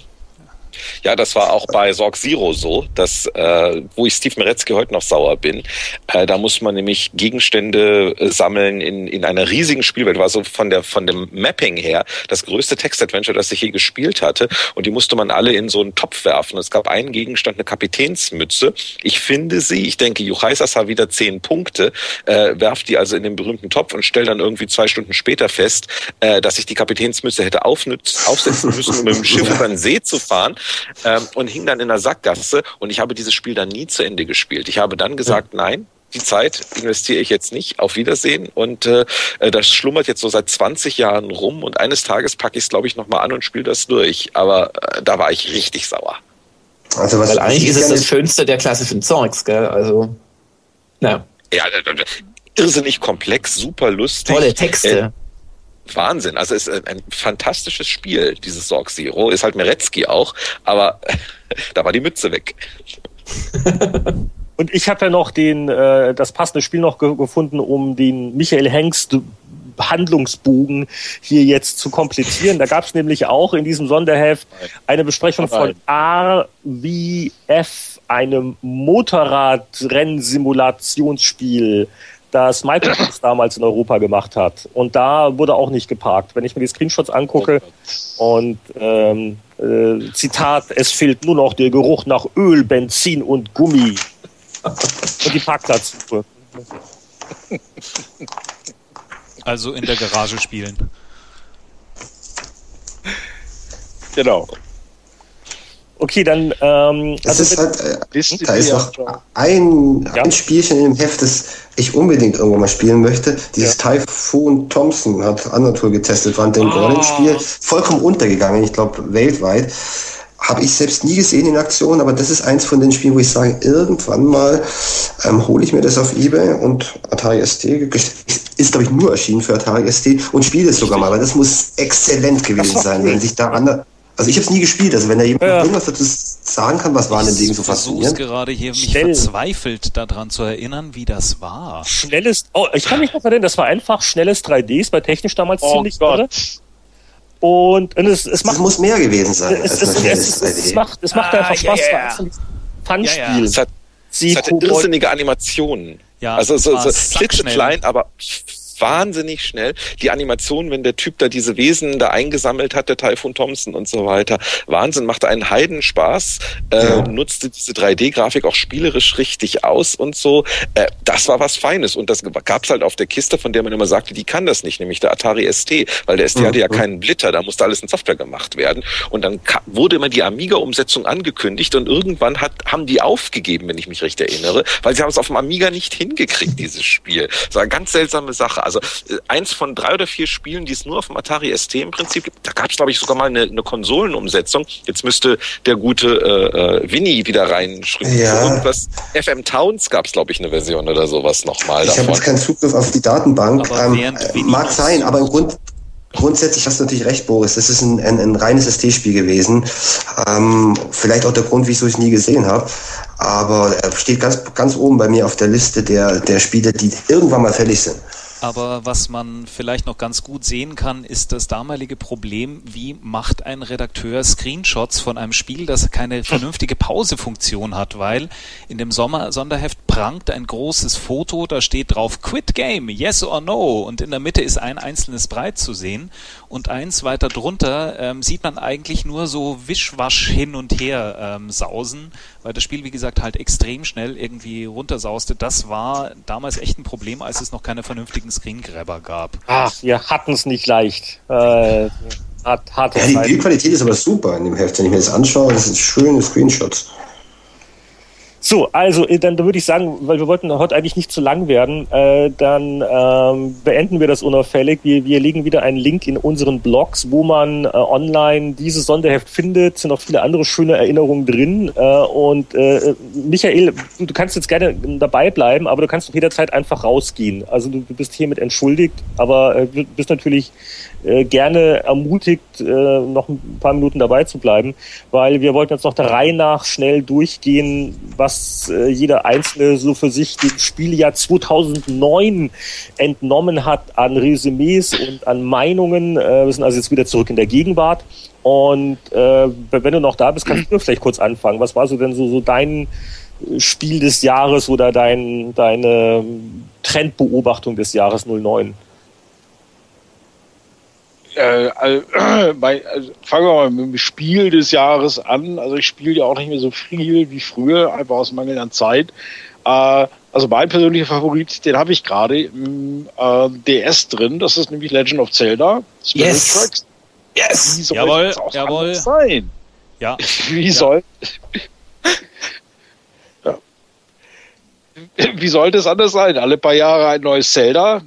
ja, das war auch bei Sorg Zero so, dass, äh, wo ich Steve Meretzky heute noch sauer bin. Äh, da muss man nämlich Gegenstände äh, sammeln in, in einer riesigen Spielwelt. War so von der von dem Mapping her das größte Text-Adventure, das ich je gespielt hatte. Und die musste man alle in so einen Topf werfen. Es gab einen Gegenstand, eine Kapitänsmütze. Ich finde sie, ich denke, Juchaisas hat wieder zehn Punkte, äh, werft die also in den berühmten Topf und stell dann irgendwie zwei Stunden später fest, äh, dass ich die Kapitänsmütze hätte aufsetzen müssen, um mit dem Schiff über den See zu fahren ähm, und hing dann in der Sackgasse und ich habe dieses Spiel dann nie zu Ende gespielt. Ich habe dann gesagt, nein, die Zeit investiere ich jetzt nicht. Auf Wiedersehen. Und äh, äh das schlummert jetzt so seit 20 Jahren rum und eines Tages packe ich es, glaube ich, nochmal an und spiele das durch. Aber äh, da war ich richtig sauer. Also was Weil eigentlich ist es das Schönste der klassischen Zeugs, gell? Also, ja. Ja, irrsinnig komplex, super lustig. Tolle Texte. Äh, Wahnsinn. Also es ist ein fantastisches Spiel, dieses Sorg Zero. Ist halt Meretzky auch, aber da war die Mütze weg. Und ich habe ja noch den, äh, das passende Spiel noch ge gefunden, um den Michael Hengst Handlungsbogen hier jetzt zu komplizieren. Da gab es nämlich auch in diesem Sonderheft eine Besprechung von RVF, einem Motorradrennsimulationsspiel, das Microsoft damals in Europa gemacht hat. Und da wurde auch nicht geparkt. Wenn ich mir die Screenshots angucke und ähm, äh, Zitat, es fehlt nur noch der Geruch nach Öl, Benzin und Gummi. Und die Parkplatzsuche. Also in der Garage spielen. Genau. Okay, dann. Ähm, Es also ist halt, äh, da ist noch ein, Ja. ein Spielchen in dem Heft, das ich unbedingt irgendwo mal spielen möchte. Dieses Typhoon Thompson hat Anatol getestet, war ein Dan Gordon-Spiel, vollkommen untergegangen, ich glaube weltweit. Habe ich selbst nie gesehen in Aktion, aber das ist eins von den Spielen, wo ich sage, irgendwann mal ähm, hole ich mir das auf Ebay und Atari ST ist, glaube ich, nur erschienen für Atari ST und spiele es sogar mal, weil das muss exzellent gewesen sein, wenn sich da andere. Also ich habe es nie gespielt, also wenn da jemand Ja. irgendwas dazu sagen kann, was war an dem Ding so Ich versuche faszinierend. gerade hier mich Schnell. verzweifelt daran zu erinnern, wie das war. Schnelles, oh, ich kann mich noch erinnern, das war einfach schnelles 3D, es war technisch damals Oh ziemlich irre. Gott. Und, und es, es macht, muss mehr gewesen sein es, als es, ein es, schnelles es, es, 3D. macht, es macht Ah, einfach Spaß. ja. so ein Ja, ja. Fun-Spiel. Es hat, es Kobold- irrsinnige Animationen. Ja, also es so, so klitzeklein, aber wahnsinnig schnell. Die Animation, wenn der Typ da diese Wesen da eingesammelt hat, der Typhoon Thompson und so weiter. Wahnsinn, machte einen Heidenspaß, äh, Ja. nutzte diese 3D-Grafik auch spielerisch richtig aus und so. Äh, das war was Feines und das gab's halt auf der Kiste, von der man immer sagte, die kann das nicht, nämlich der Atari ST, weil der ST hatte ja keinen Blitter, da musste alles in Software gemacht werden. Und dann wurde immer die Amiga-Umsetzung angekündigt und irgendwann hat, haben die aufgegeben, wenn ich mich recht erinnere, weil sie haben es auf dem Amiga nicht hingekriegt, dieses Spiel. Das war eine ganz seltsame Sache. Also äh, eins von drei oder vier Spielen, die es nur auf dem Atari ST im Prinzip gibt, da gab es, glaube ich, sogar mal eine, eine Konsolenumsetzung. Jetzt müsste der gute äh, äh, Winnie wieder reinschreiben. Ja. Irgendwas. FM Towns gab es, glaube ich, eine Version oder sowas nochmal Ich habe jetzt keinen Zugriff auf die Datenbank. Ähm, äh, mag sein, aber im Grund, grundsätzlich hast du natürlich recht, Boris. Das ist ein, ein, ein reines ST-Spiel gewesen. Ähm, vielleicht auch der Grund, wieso ich es nie gesehen habe. Aber er steht ganz, ganz oben bei mir auf der Liste der, der Spiele, die irgendwann mal fällig sind. Aber was man vielleicht noch ganz gut sehen kann, ist das damalige Problem, wie macht ein Redakteur Screenshots von einem Spiel, das keine vernünftige Pausefunktion hat, weil in dem Sommer Sonderheft prangt ein großes Foto, da steht drauf Quit Game, yes or no? Und in der Mitte ist ein einzelnes Breit zu sehen. Und eins weiter drunter ähm, sieht man eigentlich nur so Wischwasch hin und her ähm, sausen, weil das Spiel wie gesagt halt extrem schnell irgendwie runtersauste. Das war damals echt ein Problem, als es noch keine vernünftigen Screengrabber gab. Ach, wir hatten es nicht leicht. Äh, hart, harte Ja, die. Bildqualität ist aber super in dem Heft. Wenn ich mir das anschaue, das sind schöne Screenshots. So, also äh, dann würde ich sagen, weil wir wollten heute eigentlich nicht zu lang werden, äh, dann ähm, beenden wir das unauffällig. Wir, wir legen wieder einen Link in unseren Blogs, wo man äh, online dieses Sonderheft findet. Sind auch viele andere schöne Erinnerungen drin. Äh, und äh, Michael, du, kannst jetzt gerne dabei bleiben, aber du kannst jederzeit einfach rausgehen. Also du, du bist hiermit entschuldigt, aber äh, bist natürlich äh, gerne ermutigt, äh, noch ein paar Minuten dabei zu bleiben, weil wir wollten jetzt noch der Reihe nach schnell durchgehen, was äh, jeder Einzelne so für sich dem Spieljahr 2009 entnommen hat an Resümees und an Meinungen. Äh, wir sind also jetzt wieder zurück in der Gegenwart. Und äh, wenn du noch da bist, kannst du vielleicht kurz anfangen. Was war so denn so, so dein äh, Spiel des Jahres oder dein, deine Trendbeobachtung des Jahres 09? Äh, also, bei, also, fangen wir mal mit dem Spiel des Jahres an. Also ich spiele ja auch nicht mehr so viel wie früher, einfach aus Mangel an Zeit. Äh, also mein persönlicher Favorit, den habe ich gerade im äh, DS drin. Das ist nämlich Legend of Zelda. Spirit Yes. Tracks. Yes! Wie soll Jawohl, das auch jawohl. sein? Ja, Wie soll ja. Wie sollte es anders sein? Alle paar Jahre ein neues Zelda.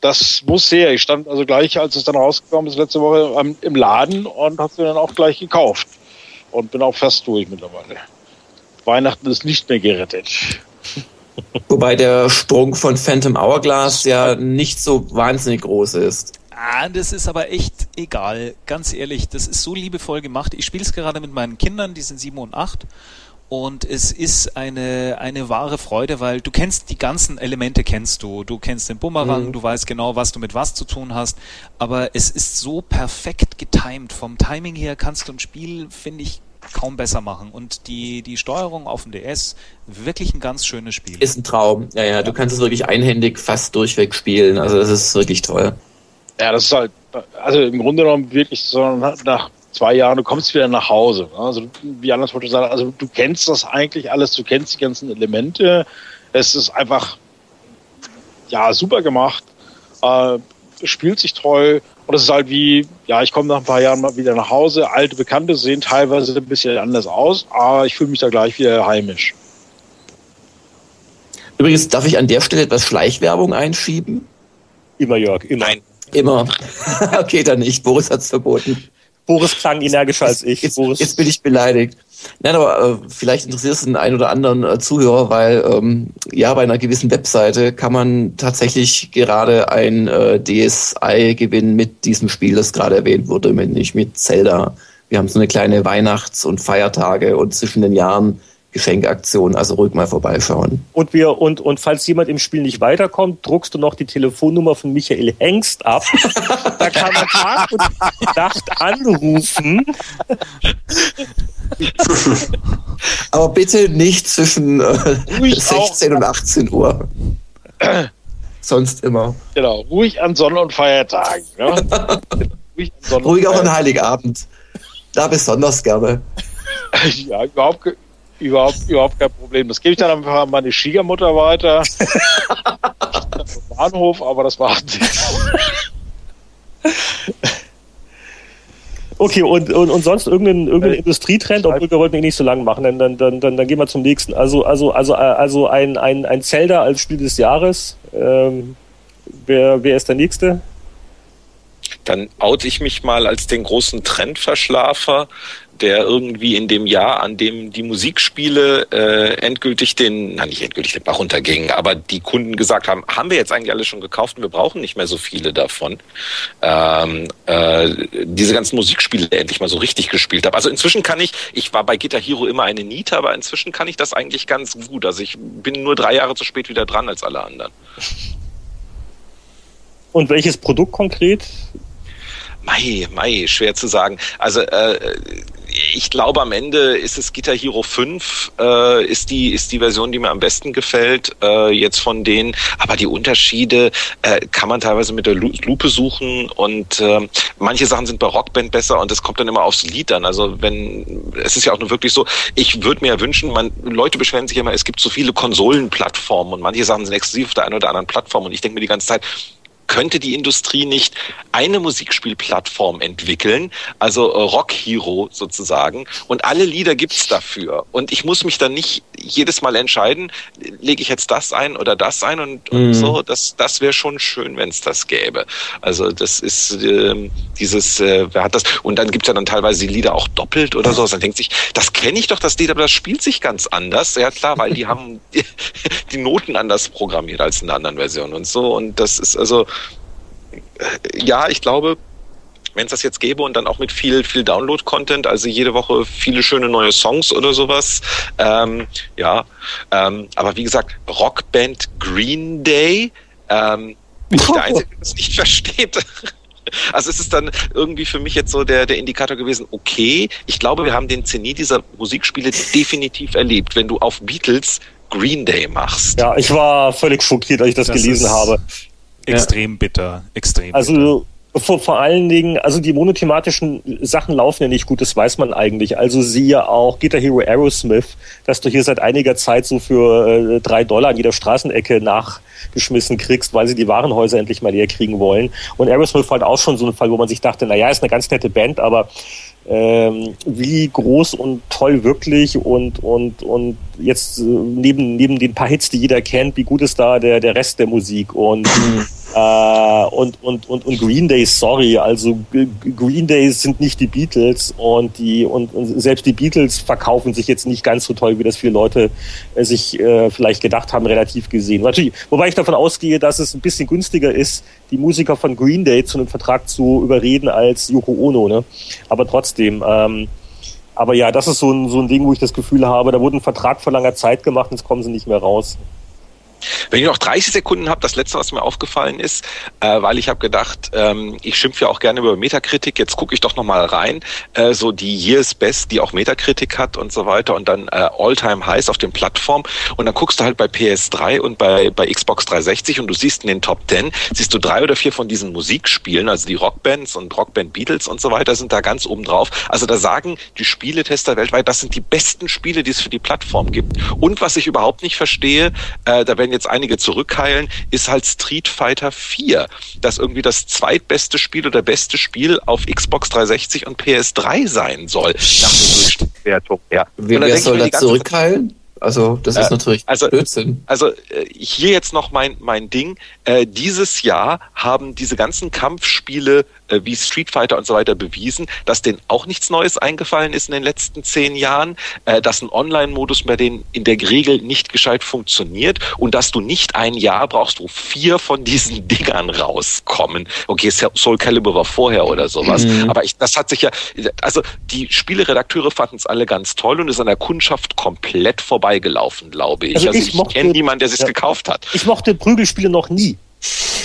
Das muss her. Ich stand also gleich, als es dann rausgekommen ist, letzte Woche im Laden und habe mir dann auch gleich gekauft. Und bin auch fast durch mittlerweile. Weihnachten ist nicht mehr gerettet. Wobei der Sprung von Phantom Hourglass ja nicht so wahnsinnig groß ist. Ah, das ist aber echt egal. Ganz ehrlich, das ist so liebevoll gemacht. Ich spiele es gerade mit meinen Kindern, die sind sieben und acht. Und es ist eine, eine wahre Freude, weil du kennst die ganzen Elemente, kennst du. Du kennst den Bumerang, mhm. du weißt genau, was du mit was zu tun hast. Aber es ist so perfekt getimed. Vom Timing her kannst du ein Spiel, finde ich, kaum besser machen. Und die, die Steuerung auf dem DS, wirklich ein ganz schönes Spiel. Ist ein Traum. Ja, ja, du kannst es wirklich einhändig fast durchweg spielen. Also das ist wirklich toll. Ja, das ist halt, also im Grunde genommen wirklich so nach zwei Jahren, du kommst wieder nach Hause. Also wie anders wollte sagen, also du kennst das eigentlich alles, du kennst die ganzen Elemente. Es ist einfach ja super gemacht, äh, spielt sich toll und es ist halt wie, ja, ich komme nach ein paar Jahren mal wieder nach Hause. Alte Bekannte sehen teilweise ein bisschen anders aus, aber ich fühle mich da gleich wieder heimisch. Übrigens, darf ich an der Stelle etwas Schleichwerbung einschieben? Immer, Jörg, immer. Nein. Immer. okay, dann nicht. Boris hat es verboten. Boris klang energischer als ich. Jetzt, jetzt, bin ich beleidigt. Nein, aber äh, vielleicht interessiert es den einen oder anderen äh, Zuhörer, weil ähm, ja, bei einer gewissen Webseite kann man tatsächlich gerade ein äh, DSI gewinnen mit diesem Spiel, das gerade erwähnt wurde, nämlich mit Zelda. Wir haben so eine kleine Weihnachts- und Feiertage und zwischen den Jahren Geschenkaktion, also ruhig mal vorbeischauen. Und wir und und falls jemand im Spiel nicht weiterkommt, druckst du noch die Telefonnummer von Michael Hengst ab. da kann man Tag und Nacht anrufen. Aber bitte nicht zwischen äh, 16 und 18 Uhr. Sonst immer. Genau, ruhig an Sonn- und Feiertagen. Ja? ruhig, an Sonn ruhig auch an Heiligabend. Da besonders gerne. ja, überhaupt Überhaupt, überhaupt kein Problem. Das gebe ich dann einfach an meine Schwiegermutter weiter. Bahnhof, aber das war Okay, und, und, und sonst irgendein, irgendein Industrietrend, obwohl wir wollten ihn nicht so lang machen, dann, dann, dann, dann gehen wir zum nächsten. Also, also, also, also ein, ein, ein Zelda als Spiel des Jahres. Ähm, wer, wer ist der nächste? Dann oute ich mich mal als den großen Trendverschlafer der irgendwie in dem Jahr, an dem die Musikspiele äh, endgültig den, na nicht endgültig den Bach runtergingen, aber die Kunden gesagt haben, haben wir jetzt eigentlich alle schon gekauft und wir brauchen nicht mehr so viele davon. Ähm, äh, diese ganzen Musikspiele endlich mal so richtig gespielt habe. Also inzwischen kann ich, ich war bei Guitar Hero immer eine Niete, aber inzwischen kann ich das eigentlich ganz gut. Also ich bin nur drei Jahre zu spät wieder dran als alle anderen. Und welches Produkt konkret? Mai, Mai, schwer zu sagen. Also äh, ich glaube, am Ende ist es Guitar Hero 5, äh, ist, die, ist die Version, die mir am besten gefällt, äh, jetzt von denen. Aber die Unterschiede äh, kann man teilweise mit der Lupe suchen und äh, manche Sachen sind bei Rockband besser und es kommt dann immer aufs Lied an. Also wenn, es ist ja auch nur wirklich so, ich würde mir ja wünschen, man, Leute beschweren sich immer, es gibt so viele Konsolenplattformen und manche Sachen sind exklusiv auf der einen oder anderen Plattform und ich denke mir die ganze Zeit, könnte die Industrie nicht eine Musikspielplattform entwickeln, also äh, Rock Hero sozusagen, und alle Lieder gibt's dafür. Und ich muss mich dann nicht jedes Mal entscheiden, lege ich jetzt das ein oder das ein und, und mhm. so. Das, das wäre schon schön, wenn es das gäbe. Also das ist äh, dieses, äh, wer hat das? Und dann gibt's ja dann teilweise die Lieder auch doppelt oder so. Dann denkt sich, das kenne ich doch, das Lied, aber das spielt sich ganz anders. Ja klar, weil die haben die Noten anders programmiert als in der anderen Version und so. Und das ist also ja, ich glaube, wenn es das jetzt gäbe und dann auch mit viel, viel Download-Content, also jede Woche viele schöne neue Songs oder sowas. Ähm, ja, ähm, aber wie gesagt, Rockband Green Day, ähm, bin ich der Einzige, der das nicht versteht. Also es ist dann irgendwie für mich jetzt so der, der Indikator gewesen, okay, ich glaube, wir haben den Zenit dieser Musikspiele definitiv erlebt. Wenn du auf Beatles Green Day machst. Ja, ich war völlig schockiert, als ich das, das gelesen habe. Extrem ja. bitter, extrem also, bitter. Vor, vor allen Dingen, also die monothematischen Sachen laufen ja nicht gut, das weiß man eigentlich. Also siehe auch Guitar Hero Aerosmith, dass du hier seit einiger Zeit so für äh, drei Dollar an jeder Straßenecke nachgeschmissen kriegst, weil sie die Warenhäuser endlich mal leer kriegen wollen. Und Aerosmith war halt auch schon so ein Fall, wo man sich dachte, naja, ist eine ganz nette Band, aber ähm, wie groß und toll wirklich und und und jetzt äh, neben neben den paar Hits, die jeder kennt, wie gut ist da der der Rest der Musik und Äh, und, und, und, und Green Day, sorry, also Green Day sind nicht die Beatles und die und, und selbst die Beatles verkaufen sich jetzt nicht ganz so toll, wie das viele Leute äh, sich äh, vielleicht gedacht haben, relativ gesehen. Natürlich, wobei ich davon ausgehe, dass es ein bisschen günstiger ist, die Musiker von Green Day zu einem Vertrag zu überreden als Yoko Ono, ne? Aber trotzdem, ähm, aber ja, das ist so ein, so ein Ding, wo ich das Gefühl habe, da wurde ein Vertrag vor langer Zeit gemacht und jetzt kommen sie nicht mehr raus. Wenn ich noch 30 Sekunden habe, das letzte, was mir aufgefallen ist, äh, weil ich habe gedacht, ähm, ich schimpfe ja auch gerne über Metakritik, jetzt gucke ich doch nochmal rein, äh, so die Years Best, die auch Metakritik hat und so weiter und dann äh, All-Time Highs auf den Plattformen und dann guckst du halt bei PS3 und bei, bei Xbox 360 und du siehst in den Top 10, siehst du drei oder vier von diesen Musikspielen, also die Rockbands und Rockband Beatles und so weiter sind da ganz oben drauf. Also da sagen die Spieletester weltweit, das sind die besten Spiele, die es für die Plattform gibt. Und was ich überhaupt nicht verstehe, äh, da werden werden jetzt einige zurückheilen, ist halt Street Fighter 4, das irgendwie das zweitbeste Spiel oder beste Spiel auf Xbox 360 und PS3 sein soll, nach der Durchschnittswertung. Ja. Wer, wer soll da zurückheilen? Also das ist äh, natürlich also, Blödsinn. Also äh, hier jetzt noch mein, mein Ding. Äh, dieses Jahr haben diese ganzen Kampfspiele äh, wie Street Fighter und so weiter bewiesen, dass denen auch nichts Neues eingefallen ist in den letzten zehn Jahren, äh, dass ein Online-Modus bei denen in der Regel nicht gescheit funktioniert und dass du nicht ein Jahr brauchst, wo vier von diesen Dingern rauskommen. Okay, Soul Calibur war vorher oder sowas, mhm. aber ich, das hat sich ja, also die Spieleredakteure fanden es alle ganz toll und ist an der Kundschaft komplett vorbeigelaufen, glaube ich. Also, also ich, ich kenne niemanden, der sich ja, gekauft hat. Ich mochte Prügelspiele noch nie.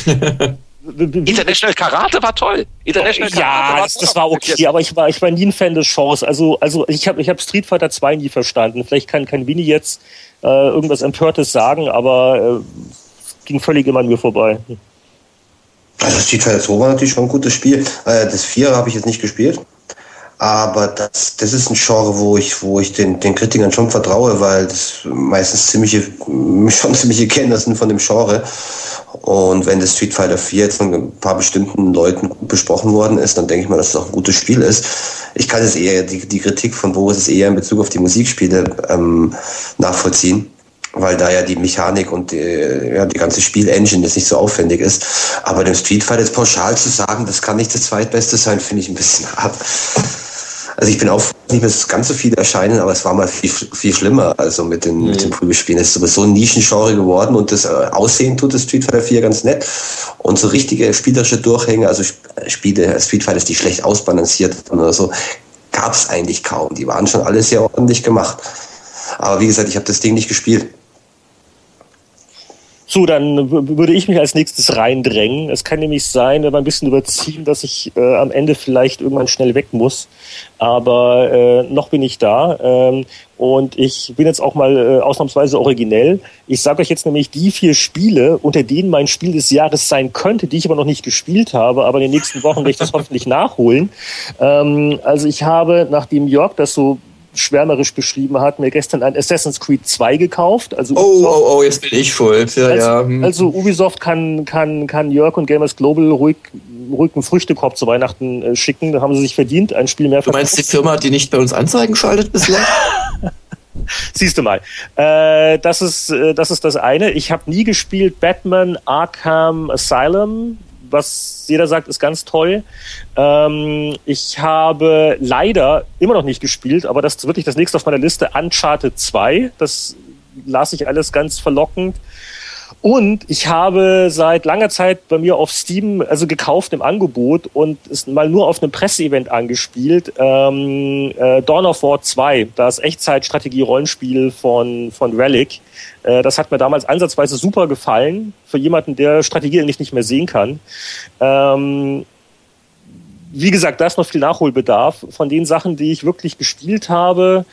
International Karate war toll. International Karate ja, war das, das war okay, aber ich war, ich war nie ein Fan des Genres. Also, also ich habe ich hab Street Fighter 2 nie verstanden. Vielleicht kann, kann Winnie jetzt äh, irgendwas Empörtes sagen, aber äh, ging völlig immer an mir vorbei. Also Street Fighter 2 war natürlich schon ein gutes Spiel. Äh, das 4 habe ich jetzt nicht gespielt. Aber das, das ist ein Genre, wo ich, wo ich den, den Kritikern schon vertraue, weil das meistens ziemliche, schon ziemliche Kenner sind von dem Genre. Und wenn das Street Fighter 4 jetzt von ein paar bestimmten Leuten gut besprochen worden ist, dann denke ich mal, dass es auch ein gutes Spiel ist. Ich kann es eher, die, die Kritik von Boris ist eher in Bezug auf die Musikspiele ähm, nachvollziehen weil da ja die Mechanik und die, ja, die ganze Spielengine jetzt nicht so aufwendig ist. Aber dem Street Fighter jetzt pauschal zu sagen, das kann nicht das zweitbeste sein, finde ich ein bisschen hart. Also ich bin auch nicht mehr ganz so viel erscheinen, aber es war mal viel, viel schlimmer. Also mit den, mhm. mit den mhm. Prügelspielen. Es ist sowieso ein Nischengenre geworden und das äh, Aussehen tut das Street Fighter 4 ganz nett. Und so richtige spielerische Durchhänge, also Spiele, Street Fighter, die schlecht ausbalanciert oder so, gab es eigentlich kaum. Die waren schon alle sehr ordentlich gemacht. Aber wie gesagt, ich habe das Ding nicht gespielt. So, dann würde ich mich als nächstes reindrängen. Es kann nämlich sein, wenn wir ein bisschen überziehen, dass ich äh, am Ende vielleicht irgendwann schnell weg muss. Aber äh, noch bin ich da. Ähm, und ich bin jetzt auch mal äh, ausnahmsweise originell. Ich sage euch jetzt nämlich die vier Spiele, unter denen mein Spiel des Jahres sein könnte, die ich aber noch nicht gespielt habe. Aber in den nächsten Wochen werde ich das hoffentlich nachholen. Ähm, also ich habe, nachdem Jörg das so schwärmerisch beschrieben hat, mir gestern ein Assassin's Creed 2 gekauft. Also oh, Ubisoft, oh, oh, jetzt bin ich schuld. Ja, also, ja. Also Ubisoft kann, kann, kann Jörg und Gamers Global ruhig, ruhig einen Früchtekorb zu Weihnachten äh, schicken. Da haben sie sich verdient, ein Spiel mehr Du meinst die Firma, die nicht bei uns Anzeigen schaltet bislang? Siehst du mal. Äh, das, ist, äh, das ist das eine. Ich habe nie gespielt Batman Arkham Asylum was jeder sagt, ist ganz toll. Ähm, ich habe leider immer noch nicht gespielt, aber das ist wirklich das nächste auf meiner Liste, Uncharted 2. Das las ich alles ganz verlockend. Und ich habe seit langer Zeit bei mir auf Steam also gekauft im Angebot und ist mal nur auf einem Presseevent angespielt. Ähm, äh, Dawn of War 2, das Echtzeitstrategie-Rollenspiel von, von Relic. Äh, das hat mir damals ansatzweise super gefallen, für jemanden, der Strategie eigentlich nicht mehr sehen kann. Ähm, wie gesagt, da ist noch viel Nachholbedarf. Von den Sachen, die ich wirklich gespielt habe,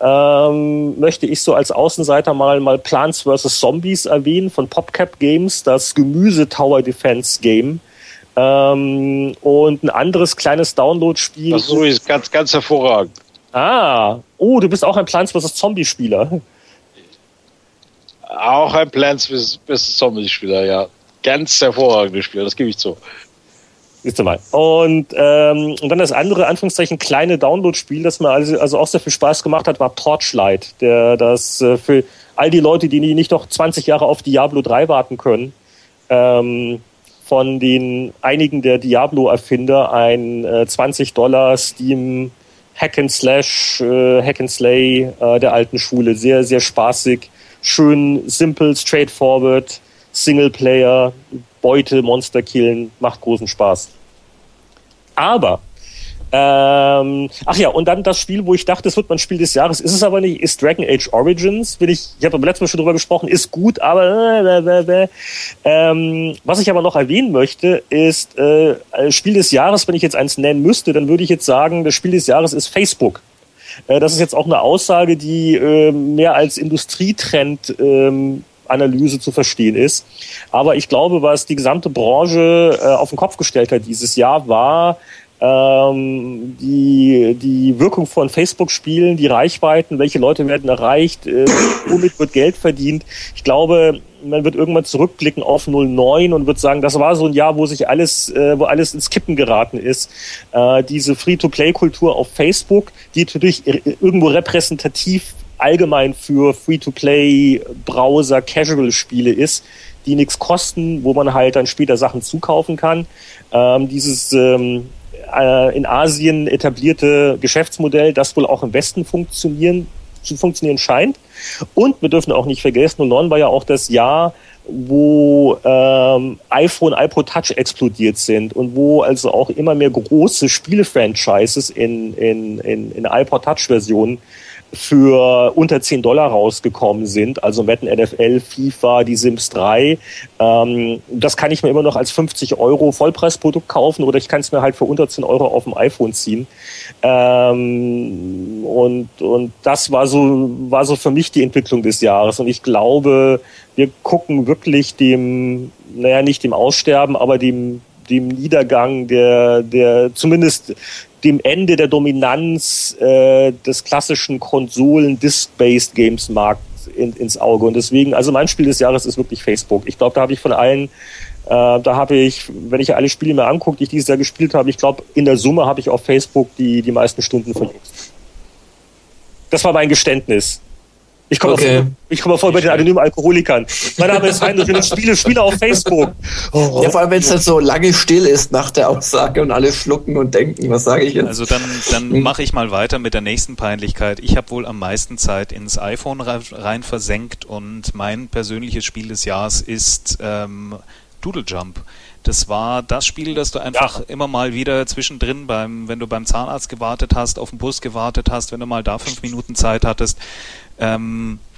ähm, möchte ich so als Außenseiter mal, mal Plants vs. Zombies erwähnen von PopCap Games, das Gemüse Tower Defense Game. Ähm, und ein anderes kleines Download-Spiel. Das ist ganz, ganz hervorragend. Ah, oh, du bist auch ein Plants vs. Zombie-Spieler. Auch ein Plants vs. Zombie-Spieler, ja. Ganz hervorragendes Spiel, das gebe ich zu. Siehst du mal. Und, ähm, und dann das andere, Anführungszeichen, kleine Download-Spiel, das mir also, also auch sehr viel Spaß gemacht hat, war Torchlight. Der, das äh, für all die Leute, die nicht noch 20 Jahre auf Diablo 3 warten können, ähm, von den einigen der Diablo-Erfinder ein äh, 20 Dollar Steam Hack and Slash, äh, Hack and Slay äh, der alten Schule. Sehr, sehr spaßig, schön, simple, straightforward, Singleplayer, Beute, Monster killen, macht großen Spaß. Aber ähm, ach ja, und dann das Spiel, wo ich dachte, es wird mein Spiel des Jahres, ist es aber nicht, ist Dragon Age Origins. Will ich, ich habe beim letzten Mal schon drüber gesprochen, ist gut, aber äh, äh, äh, ähm, was ich aber noch erwähnen möchte, ist äh, Spiel des Jahres, wenn ich jetzt eins nennen müsste, dann würde ich jetzt sagen, das Spiel des Jahres ist Facebook. Äh, das ist jetzt auch eine Aussage, die äh, mehr als Industrietrend ähm, Analyse zu verstehen ist. Aber ich glaube, was die gesamte Branche äh, auf den Kopf gestellt hat dieses Jahr, war ähm, die, die Wirkung von Facebook-Spielen, die Reichweiten, welche Leute werden erreicht, äh, womit wird Geld verdient. Ich glaube, man wird irgendwann zurückblicken auf 09 und wird sagen, das war so ein Jahr, wo sich alles, äh, wo alles ins Kippen geraten ist. Äh, diese Free-to-Play-Kultur auf Facebook, die natürlich irgendwo repräsentativ allgemein für Free-to-Play, Browser, Casual-Spiele ist, die nichts kosten, wo man halt dann später Sachen zukaufen kann. Ähm, dieses ähm, äh, in Asien etablierte Geschäftsmodell, das wohl auch im Westen funktionieren, zu funktionieren scheint. Und wir dürfen auch nicht vergessen, 09 war ja auch das Jahr, wo ähm, iPhone, iPod Touch explodiert sind und wo also auch immer mehr große Spiele-Franchises in, in, in, in iPod Touch-Versionen für unter 10 Dollar rausgekommen sind, also Madden NFL, FIFA, die Sims 3. Ähm, das kann ich mir immer noch als 50 Euro Vollpreisprodukt kaufen oder ich kann es mir halt für unter 10 Euro auf dem iPhone ziehen. Ähm, und, und das war so, war so für mich die Entwicklung des Jahres. Und ich glaube, wir gucken wirklich dem, naja, nicht dem Aussterben, aber dem, dem Niedergang der, der zumindest dem Ende der Dominanz äh, des klassischen Konsolen-Disc-Based Games-Markts in, ins Auge. Und deswegen, also mein Spiel des Jahres ist wirklich Facebook. Ich glaube, da habe ich von allen, äh, da habe ich, wenn ich alle Spiele mir angucke, die ich dieses Jahr gespielt habe, ich glaube, in der Summe habe ich auf Facebook die, die meisten Stunden verjüngst. Das war mein Geständnis. Ich komme okay. vor, ich komme vor bei den anonymen Alkoholikern. Mein Name ist Heinrich und ich spiele Spiele auf Facebook. Oh. Ja, vor allem, wenn es dann so lange still ist nach der Aussage und alle schlucken und denken, was sage ich jetzt? Also dann, dann hm. mache ich mal weiter mit der nächsten Peinlichkeit. Ich habe wohl am meisten Zeit ins iPhone rein versenkt und mein persönliches Spiel des Jahres ist ähm, Doodle Jump. Das war das Spiel, das du einfach ja. immer mal wieder zwischendrin beim, wenn du beim Zahnarzt gewartet hast, auf den Bus gewartet hast, wenn du mal da fünf Minuten Zeit hattest, ähm, äh,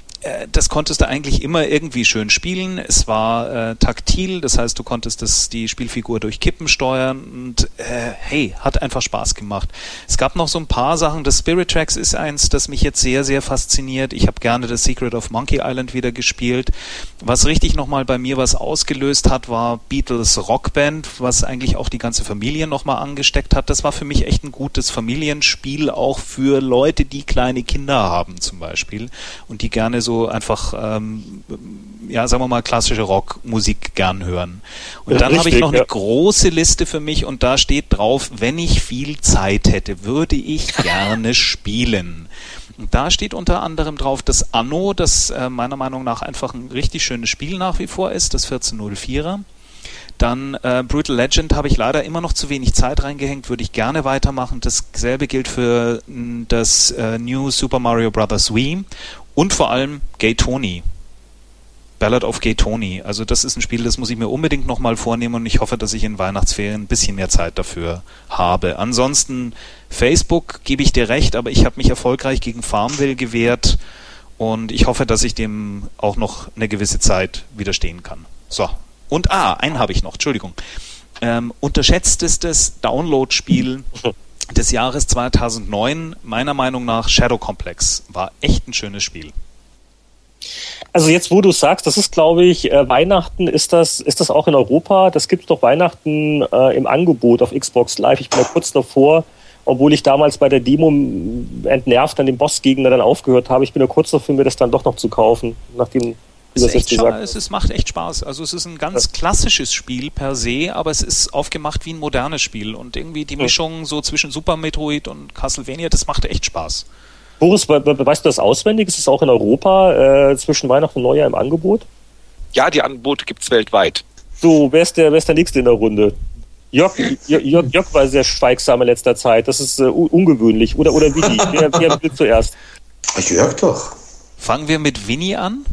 das konntest du eigentlich immer irgendwie schön spielen. Es war äh, taktil, das heißt, du konntest das, die Spielfigur durch Kippen steuern und äh, hey, hat einfach Spaß gemacht. Es gab noch so ein paar Sachen. Das Spirit Tracks ist eins, das mich jetzt sehr, sehr fasziniert. Ich habe gerne das Secret of Monkey Island wieder gespielt. Was richtig nochmal bei mir was ausgelöst hat, war Beatles Rockband, was eigentlich auch die ganze Familie nochmal angesteckt hat. Das war für mich echt ein gutes Familienspiel, auch für Leute, die kleine Kinder haben zum Beispiel und die gerne so so einfach, ähm, ja, sagen wir mal, klassische Rockmusik gern hören. Und dann habe ich noch ja. eine große Liste für mich und da steht drauf, wenn ich viel Zeit hätte, würde ich gerne spielen. Und da steht unter anderem drauf, dass Anno, das äh, meiner Meinung nach einfach ein richtig schönes Spiel nach wie vor ist, das 1404er. Dann äh, Brutal Legend habe ich leider immer noch zu wenig Zeit reingehängt, würde ich gerne weitermachen. Dasselbe gilt für das äh, New Super Mario Bros. Wii und vor allem Gay Tony. Ballad of Gay Tony. Also das ist ein Spiel, das muss ich mir unbedingt nochmal vornehmen und ich hoffe, dass ich in Weihnachtsferien ein bisschen mehr Zeit dafür habe. Ansonsten Facebook gebe ich dir recht, aber ich habe mich erfolgreich gegen Farmville gewehrt und ich hoffe, dass ich dem auch noch eine gewisse Zeit widerstehen kann. So. Und ah, einen habe ich noch, Entschuldigung. Ähm, unterschätztestes Download-Spiel des Jahres 2009, meiner Meinung nach, Shadow Complex. War echt ein schönes Spiel. Also jetzt, wo du sagst, das ist, glaube ich, äh, Weihnachten, ist das, ist das auch in Europa? Das gibt es doch Weihnachten äh, im Angebot auf Xbox Live. Ich bin da kurz davor, obwohl ich damals bei der Demo entnervt an dem Bossgegner dann aufgehört habe. Ich bin da kurz davor, mir das dann doch noch zu kaufen, nachdem es, echt es, es macht echt Spaß. Also es ist ein ganz klassisches Spiel per se, aber es ist aufgemacht wie ein modernes Spiel. Und irgendwie die Mischung so zwischen Super Metroid und Castlevania, das macht echt Spaß. Boris, weißt du das auswendig? Ist es auch in Europa äh, zwischen Weihnachten und Neujahr im Angebot? Ja, die Angebote gibt es weltweit. So, wer ist der, wer ist der Nächste in der Runde? Jörg, Jörg, Jörg war sehr schweigsam in letzter Zeit. Das ist äh, ungewöhnlich. Oder, oder Winnie? wer, wer will zuerst? Jörg doch. Fangen wir mit Winnie an,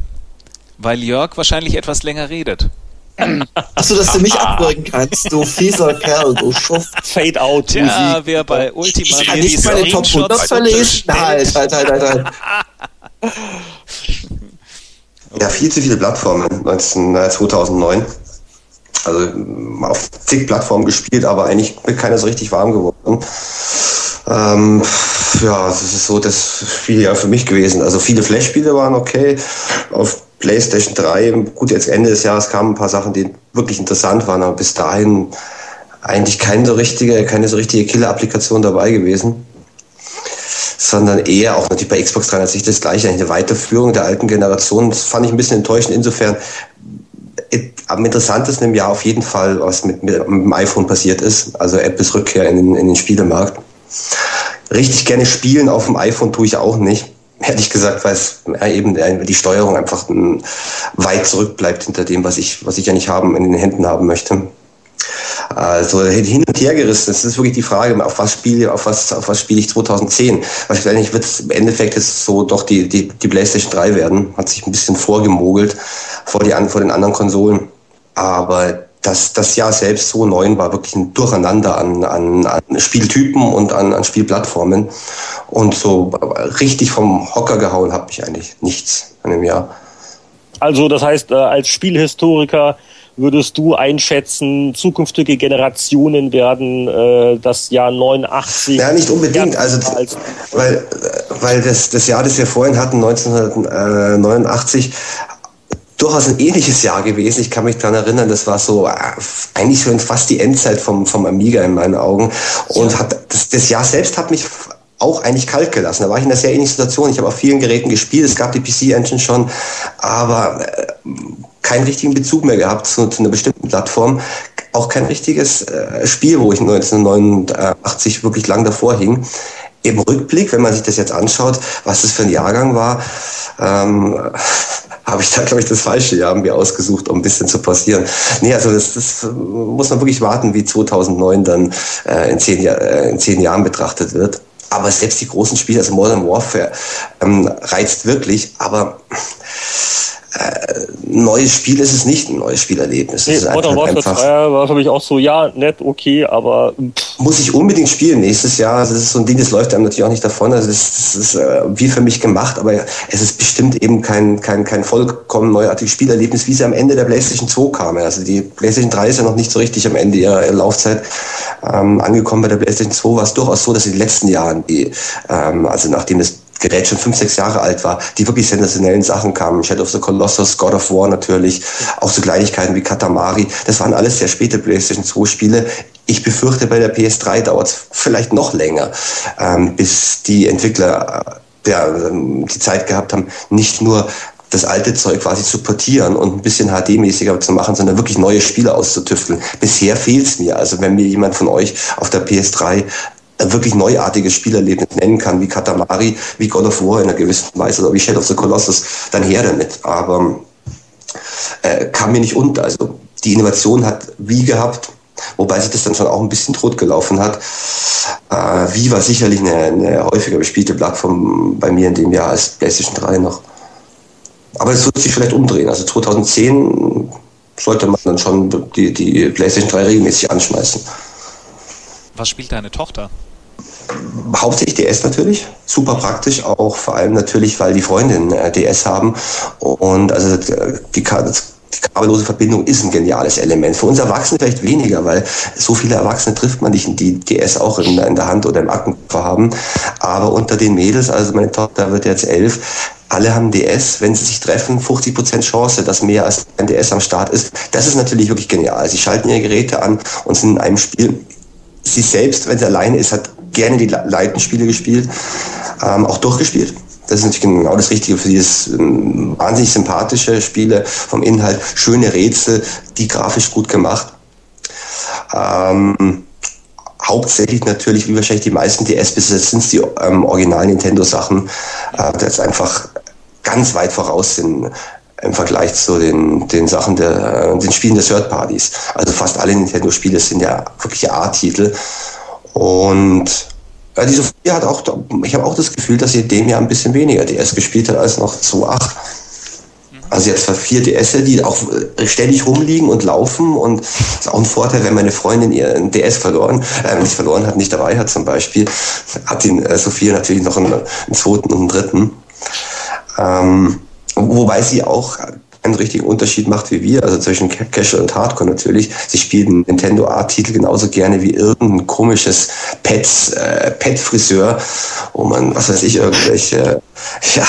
weil Jörg wahrscheinlich etwas länger redet. Achso, dass du mich abwürgen kannst, du fieser Kerl, du Schuft. Fade out. Ja, wer bei Ultima Ich kann nicht meine Top 100 verlesen. Halt, halt, halt, halt, halt. Ja, viel zu viele Plattformen 19, äh, 2009. Also auf zig Plattformen gespielt, aber eigentlich mit keiner so richtig warm geworden. Ähm, ja, das ist so das Spiel ja für mich gewesen. Also viele Flash-Spiele waren okay. Auf PlayStation 3, gut, jetzt Ende des Jahres kamen ein paar Sachen, die wirklich interessant waren, aber bis dahin eigentlich keine so richtige, keine so richtige Killer-Applikation dabei gewesen. Sondern eher auch natürlich bei Xbox 360 das gleiche, eine Weiterführung der alten Generation. Das fand ich ein bisschen enttäuschend. Insofern am interessantesten im Jahr auf jeden Fall, was mit, mit, dem iPhone passiert ist. Also Apples Rückkehr in in den Spielemarkt. Richtig gerne spielen auf dem iPhone tue ich auch nicht. Ehrlich gesagt, weil es eben die Steuerung einfach weit zurückbleibt hinter dem, was ich, was ich ja nicht haben, in den Händen haben möchte. Also hin und her gerissen. Das ist wirklich die Frage, auf was spiele, auf was, auf was spiele ich 2010? Wahrscheinlich wird es im Endeffekt ist so doch die, die, die PlayStation 3 werden. Hat sich ein bisschen vorgemogelt vor, die, vor den anderen Konsolen. Aber das, das Jahr selbst so neun war wirklich ein Durcheinander an, an, an Spieltypen und an, an Spielplattformen. Und so richtig vom Hocker gehauen habe ich eigentlich nichts an dem Jahr. Also das heißt, äh, als Spielhistoriker würdest du einschätzen, zukünftige Generationen werden äh, das Jahr 89? Ja, nicht unbedingt. Also, weil, weil das, das Jahr, das wir vorhin hatten, 1989, durchaus ein ähnliches Jahr gewesen. Ich kann mich daran erinnern, das war so äh, eigentlich schon fast die Endzeit vom, vom Amiga in meinen Augen. Und ja. hat, das, das Jahr selbst hat mich auch eigentlich kalt gelassen. Da war ich in einer sehr ähnlichen Situation. Ich habe auf vielen Geräten gespielt, es gab die PC-Engine schon, aber äh, keinen richtigen Bezug mehr gehabt zu, zu einer bestimmten Plattform. Auch kein richtiges äh, Spiel, wo ich 1989 wirklich lang davor hing. Im Rückblick, wenn man sich das jetzt anschaut, was das für ein Jahrgang war, ähm, habe ich da, glaube ich, das falsche Jahr mir ausgesucht, um ein bisschen zu passieren. Nee, also das, das muss man wirklich warten, wie 2009 dann äh, in, zehn äh, in zehn Jahren betrachtet wird. Aber selbst die großen Spiele, also Modern Warfare, ähm, reizt wirklich, aber äh, neues Spiel ist es nicht, ein neues Spielerlebnis. Nee, Modern Warfare 2 war für mich auch so, ja, nett, okay, aber... Pff. Muss ich unbedingt spielen nächstes Jahr. Also das ist so ein Ding, das läuft einem natürlich auch nicht davon. Also das, das ist äh, wie für mich gemacht, aber es ist bestimmt eben kein, kein, kein vollkommen neuartiges Spielerlebnis, wie es am Ende der PlayStation 2 kam. Also die PlayStation 3 ist ja noch nicht so richtig am Ende ihrer Laufzeit ähm, angekommen. Bei der PlayStation 2 war es durchaus so, dass in den letzten Jahren, die, ähm, also nachdem es Gerät schon fünf, sechs Jahre alt war, die wirklich sensationellen Sachen kamen. Shadow of the Colossus, God of War natürlich, auch so Kleinigkeiten wie Katamari. Das waren alles sehr späte PlayStation 2 Spiele. Ich befürchte, bei der PS3 dauert es vielleicht noch länger, ähm, bis die Entwickler äh, ähm, die Zeit gehabt haben, nicht nur das alte Zeug quasi zu portieren und ein bisschen HD-mäßiger zu machen, sondern wirklich neue Spiele auszutüfteln. Bisher fehlt es mir. Also wenn mir jemand von euch auf der PS3 wirklich neuartiges Spielerlebnis nennen kann, wie Katamari, wie God of War in einer gewissen Weise oder wie Shadow of the Colossus, dann her damit. Aber äh, kam mir nicht unter. Also die Innovation hat wie gehabt, wobei sich das dann schon auch ein bisschen totgelaufen hat. Äh, wie war sicherlich eine, eine häufiger bespielte Plattform bei mir in dem Jahr als PlayStation 3 noch. Aber es wird sich vielleicht umdrehen. Also 2010 sollte man dann schon die, die PlayStation 3 regelmäßig anschmeißen. Was spielt deine Tochter? Hauptsächlich DS natürlich, super praktisch, auch vor allem natürlich, weil die Freundinnen äh, DS haben und also äh, die, die kabellose Verbindung ist ein geniales Element. Für uns Erwachsene vielleicht weniger, weil so viele Erwachsene trifft man nicht, die DS auch in, in der Hand oder im Aktenkoffer haben. Aber unter den Mädels, also meine Tochter wird jetzt elf, alle haben DS, wenn sie sich treffen, 50% Chance, dass mehr als ein DS am Start ist. Das ist natürlich wirklich genial. Sie schalten ihre Geräte an und sind in einem Spiel sie selbst, wenn sie alleine ist, hat gerne die Leitenspiele gespielt, ähm, auch durchgespielt. Das ist natürlich genau das Richtige für dieses ähm, wahnsinnig sympathische Spiele vom Inhalt, schöne Rätsel, die grafisch gut gemacht. Ähm, hauptsächlich natürlich, wie wahrscheinlich die meisten DS-Besitzer, sind die ähm, originalen Nintendo-Sachen, äh, das einfach ganz weit voraus sind im Vergleich zu den, den Sachen der, den Spielen des Third Parties. Also fast alle Nintendo-Spiele sind ja wirkliche A-Titel. Und ja, die Sophie hat auch, ich habe auch das Gefühl, dass sie dem Jahr ein bisschen weniger DS gespielt hat als noch 2.8. Also jetzt vier DS, die auch äh, ständig rumliegen und laufen und ist auch ein Vorteil, wenn meine Freundin ihren DS verloren, äh, nicht verloren hat, nicht dabei hat zum Beispiel, hat die äh, Sophia natürlich noch einen, einen zweiten und einen dritten. Ähm, wobei sie auch einen richtigen Unterschied macht wie wir, also zwischen Casual und Hardcore natürlich. Sie spielen Nintendo Art-Titel genauso gerne wie irgendein komisches Pets, äh, Pet-Friseur, wo man, was weiß ich, irgendwelche, ja,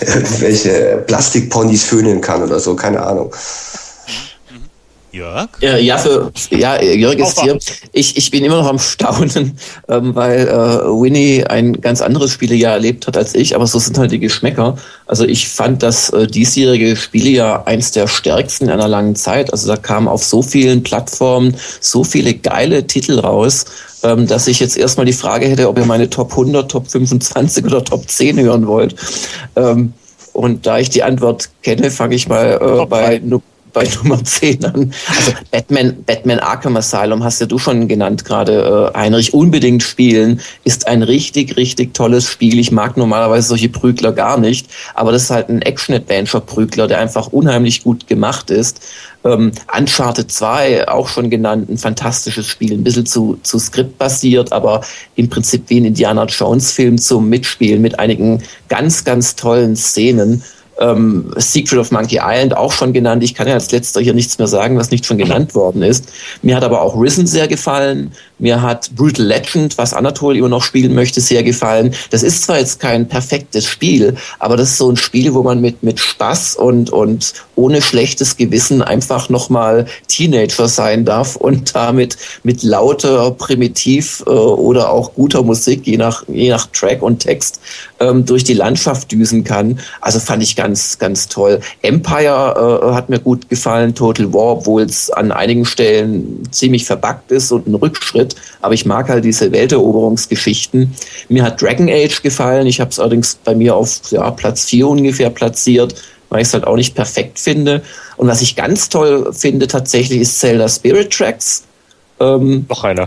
irgendwelche Plastikponys föhnen kann oder so, keine Ahnung. Jörg? Ja, ja, für, ja Jörg ist hier. Ich, ich bin immer noch am Staunen, ähm, weil äh, Winnie ein ganz anderes Spielejahr erlebt hat als ich, aber so sind halt die Geschmäcker. Also ich fand das äh, diesjährige Spielejahr eins der stärksten in einer langen Zeit. Also da kamen auf so vielen Plattformen so viele geile Titel raus, ähm, dass ich jetzt erstmal die Frage hätte, ob ihr meine Top 100, Top 25 oder Top 10 hören wollt. Ähm, und da ich die Antwort kenne, fange ich mal äh, bei, bei Nummer 10 an. Also Batman, Batman Arkham Asylum hast ja du schon genannt gerade, äh, Heinrich, unbedingt spielen. Ist ein richtig, richtig tolles Spiel. Ich mag normalerweise solche Prügler gar nicht, aber das ist halt ein Action-Adventure-Prügler, der einfach unheimlich gut gemacht ist. Ähm, Uncharted 2, auch schon genannt, ein fantastisches Spiel, ein bisschen zu, zu skriptbasiert, aber im Prinzip wie ein Indiana Jones-Film zum Mitspielen mit einigen ganz, ganz tollen Szenen ähm, Secret of Monkey Island auch schon genannt. Ich kann ja als letzter hier nichts mehr sagen, was nicht schon genannt worden ist. Mir hat aber auch Risen sehr gefallen. Mir hat Brutal Legend, was Anatol immer noch spielen möchte, sehr gefallen. Das ist zwar jetzt kein perfektes Spiel, aber das ist so ein Spiel, wo man mit, mit Spaß und, und ohne schlechtes Gewissen einfach nochmal Teenager sein darf und damit mit lauter, primitiv äh, oder auch guter Musik, je nach, je nach Track und Text, ähm, durch die Landschaft düsen kann. Also fand ich ganz, ganz toll. Empire äh, hat mir gut gefallen, Total War, obwohl es an einigen Stellen ziemlich verbuggt ist und ein Rückschritt. Aber ich mag halt diese Welteroberungsgeschichten. Mir hat Dragon Age gefallen. Ich habe es allerdings bei mir auf ja, Platz 4 ungefähr platziert, weil ich es halt auch nicht perfekt finde. Und was ich ganz toll finde tatsächlich ist Zelda Spirit Tracks. Ähm, Noch einer.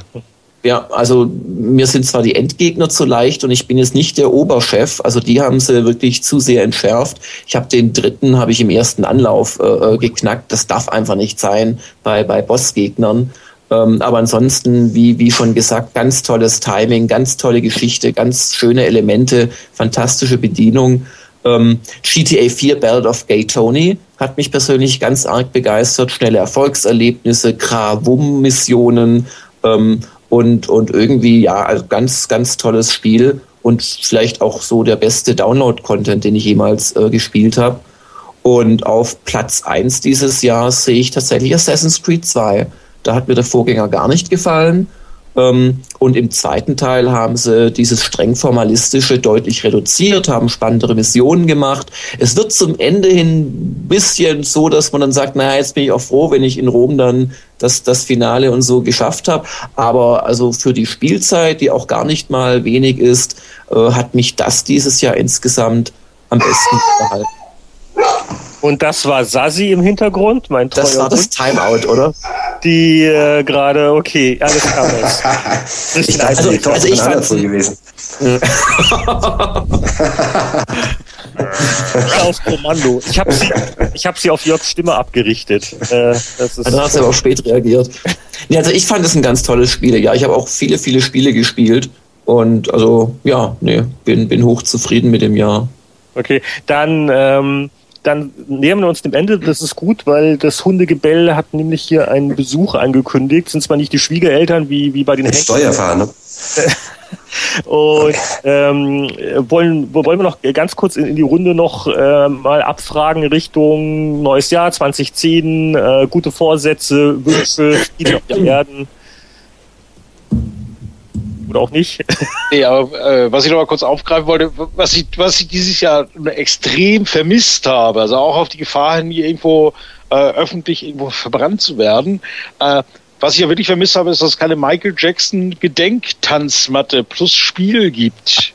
Ja, also mir sind zwar die Endgegner zu leicht und ich bin jetzt nicht der Oberchef, also die haben sie wirklich zu sehr entschärft. Ich habe den dritten, habe ich im ersten Anlauf äh, äh geknackt. Das darf einfach nicht sein bei, bei Bossgegnern. Ähm, aber ansonsten, wie, wie schon gesagt, ganz tolles Timing, ganz tolle Geschichte, ganz schöne Elemente, fantastische Bedienung. Ähm, GTA 4 Ballad of Gay Tony hat mich persönlich ganz arg begeistert. Schnelle Erfolgserlebnisse, Krawum-Missionen ähm, und, und irgendwie, ja, also ganz, ganz tolles Spiel und vielleicht auch so der beste Download-Content, den ich jemals äh, gespielt habe. Und auf Platz 1 dieses Jahres sehe ich tatsächlich Assassin's Creed 2. Da hat mir der Vorgänger gar nicht gefallen. Ähm, und im zweiten Teil haben sie dieses streng formalistische deutlich reduziert, haben spannendere Missionen gemacht. Es wird zum Ende hin ein bisschen so, dass man dann sagt, naja, jetzt bin ich auch froh, wenn ich in Rom dann das, das Finale und so geschafft habe. Aber also für die Spielzeit, die auch gar nicht mal wenig ist, äh, hat mich das dieses Jahr insgesamt am besten gehalten. Und das war Sasi im Hintergrund, mein treuer Das war das Timeout, oder? Die äh, gerade, okay, alles klar. ich dachte, also, also, also ich fand so gewesen. auf Kommando. Ich habe sie, ich hab sie auf Jörgs Stimme abgerichtet. Äh, das ist, Dann hast du aber auch spät reagiert. Nee, also ich fand es ein ganz tolles Spiel. Ja, ich habe auch viele, viele Spiele gespielt. Und also, ja, nee, bin, bin hochzufrieden mit dem Jahr. Okay, dann ähm, dann nähern wir uns dem Ende. Das ist gut, weil das Hundegebell hat nämlich hier einen Besuch angekündigt. Sind zwar nicht die Schwiegereltern wie, wie bei den Steuerfahren, ne? Und ähm, wollen, wollen wir noch ganz kurz in, in die Runde noch äh, mal abfragen Richtung neues Jahr 2010, äh, gute Vorsätze, Wünsche, Frieden auf der Erden oder auch nicht. nee, aber äh, was ich noch mal kurz aufgreifen wollte, was ich, was ich dieses Jahr extrem vermisst habe, also auch auf die Gefahr hin, hier irgendwo äh, öffentlich irgendwo verbrannt zu werden. Äh, was ich ja wirklich vermisst habe, ist, dass es keine Michael Jackson Gedenktanzmatte plus Spiel gibt.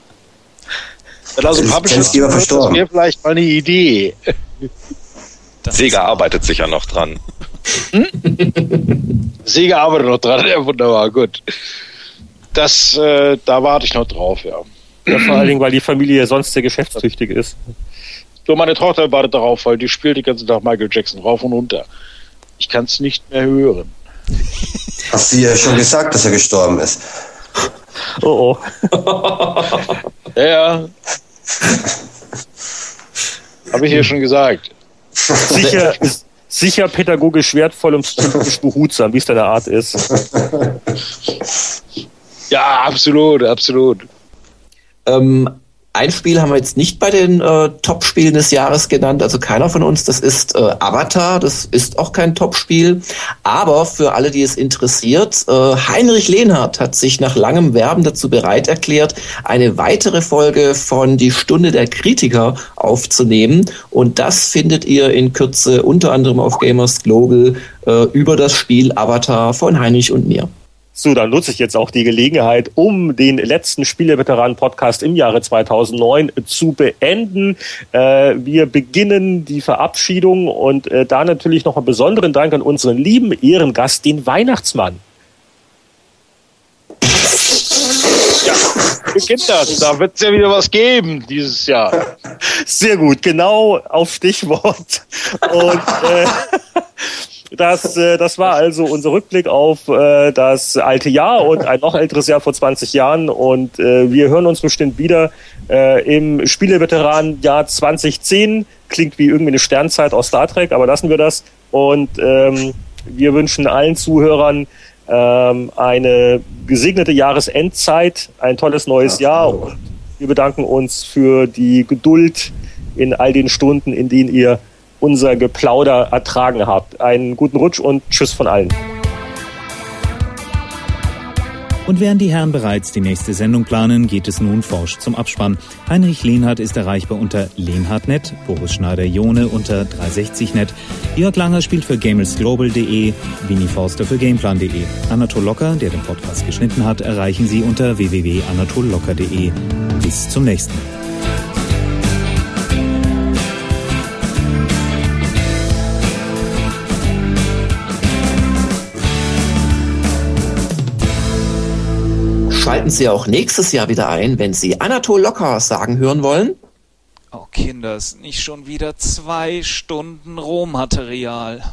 Wenn also Publisher das wäre vielleicht mal eine Idee. Sega arbeitet sicher noch dran. Hm? Sega arbeitet noch dran, ja, wunderbar, gut. Das, äh, da warte ich noch drauf, ja. ja. Vor allen Dingen, weil die Familie sonst sehr geschäftstüchtig ist. So, meine Tochter wartet darauf, weil die spielt den ganzen Tag Michael Jackson rauf und runter. Ich kann es nicht mehr hören. Hast du ja schon gesagt, dass er gestorben ist? Oh oh. ja, ja. Habe ich hier schon gesagt. Sicher, sicher pädagogisch wertvoll und psychisch behutsam, wie es deine Art ist. Ja, absolut, absolut. Ähm, ein Spiel haben wir jetzt nicht bei den äh, Top-Spielen des Jahres genannt, also keiner von uns. Das ist äh, Avatar, das ist auch kein Top-Spiel. Aber für alle, die es interessiert, äh, Heinrich Lehnhardt hat sich nach langem Werben dazu bereit erklärt, eine weitere Folge von Die Stunde der Kritiker aufzunehmen. Und das findet ihr in Kürze unter anderem auf Gamers Global äh, über das Spiel Avatar von Heinrich und mir. So, dann nutze ich jetzt auch die Gelegenheit, um den letzten Spieleveteranen-Podcast im Jahre 2009 zu beenden. Äh, wir beginnen die Verabschiedung und äh, da natürlich noch einen besonderen Dank an unseren lieben Ehrengast, den Weihnachtsmann. Ja, beginnt das. Da wird es ja wieder was geben dieses Jahr. Sehr gut, genau auf Stichwort. Und äh, Das, äh, das war also unser Rückblick auf äh, das alte Jahr und ein noch älteres Jahr vor 20 Jahren. Und äh, wir hören uns bestimmt wieder äh, im Spieleveteranen-Jahr 2010. Klingt wie irgendwie eine Sternzeit aus Star Trek, aber lassen wir das. Und ähm, wir wünschen allen Zuhörern ähm, eine gesegnete Jahresendzeit, ein tolles neues Jahr. Und wir bedanken uns für die Geduld in all den Stunden, in denen ihr unser Geplauder ertragen habt. Einen guten Rutsch und Tschüss von allen. Und während die Herren bereits die nächste Sendung planen, geht es nun forsch zum Abspann. Heinrich Lehnhardt ist erreichbar unter lehnhardt.net, Boris Schneider-Jone unter 360net, Jörg Langer spielt für gamelsglobal.de, Winnie Forster für gameplan.de. Anatol Locker, der den Podcast geschnitten hat, erreichen Sie unter www.anatollocker.de. Bis zum nächsten Mal. Schalten Sie auch nächstes Jahr wieder ein, wenn Sie Anatol Locker sagen hören wollen. Oh Kinders, nicht schon wieder zwei Stunden Rohmaterial.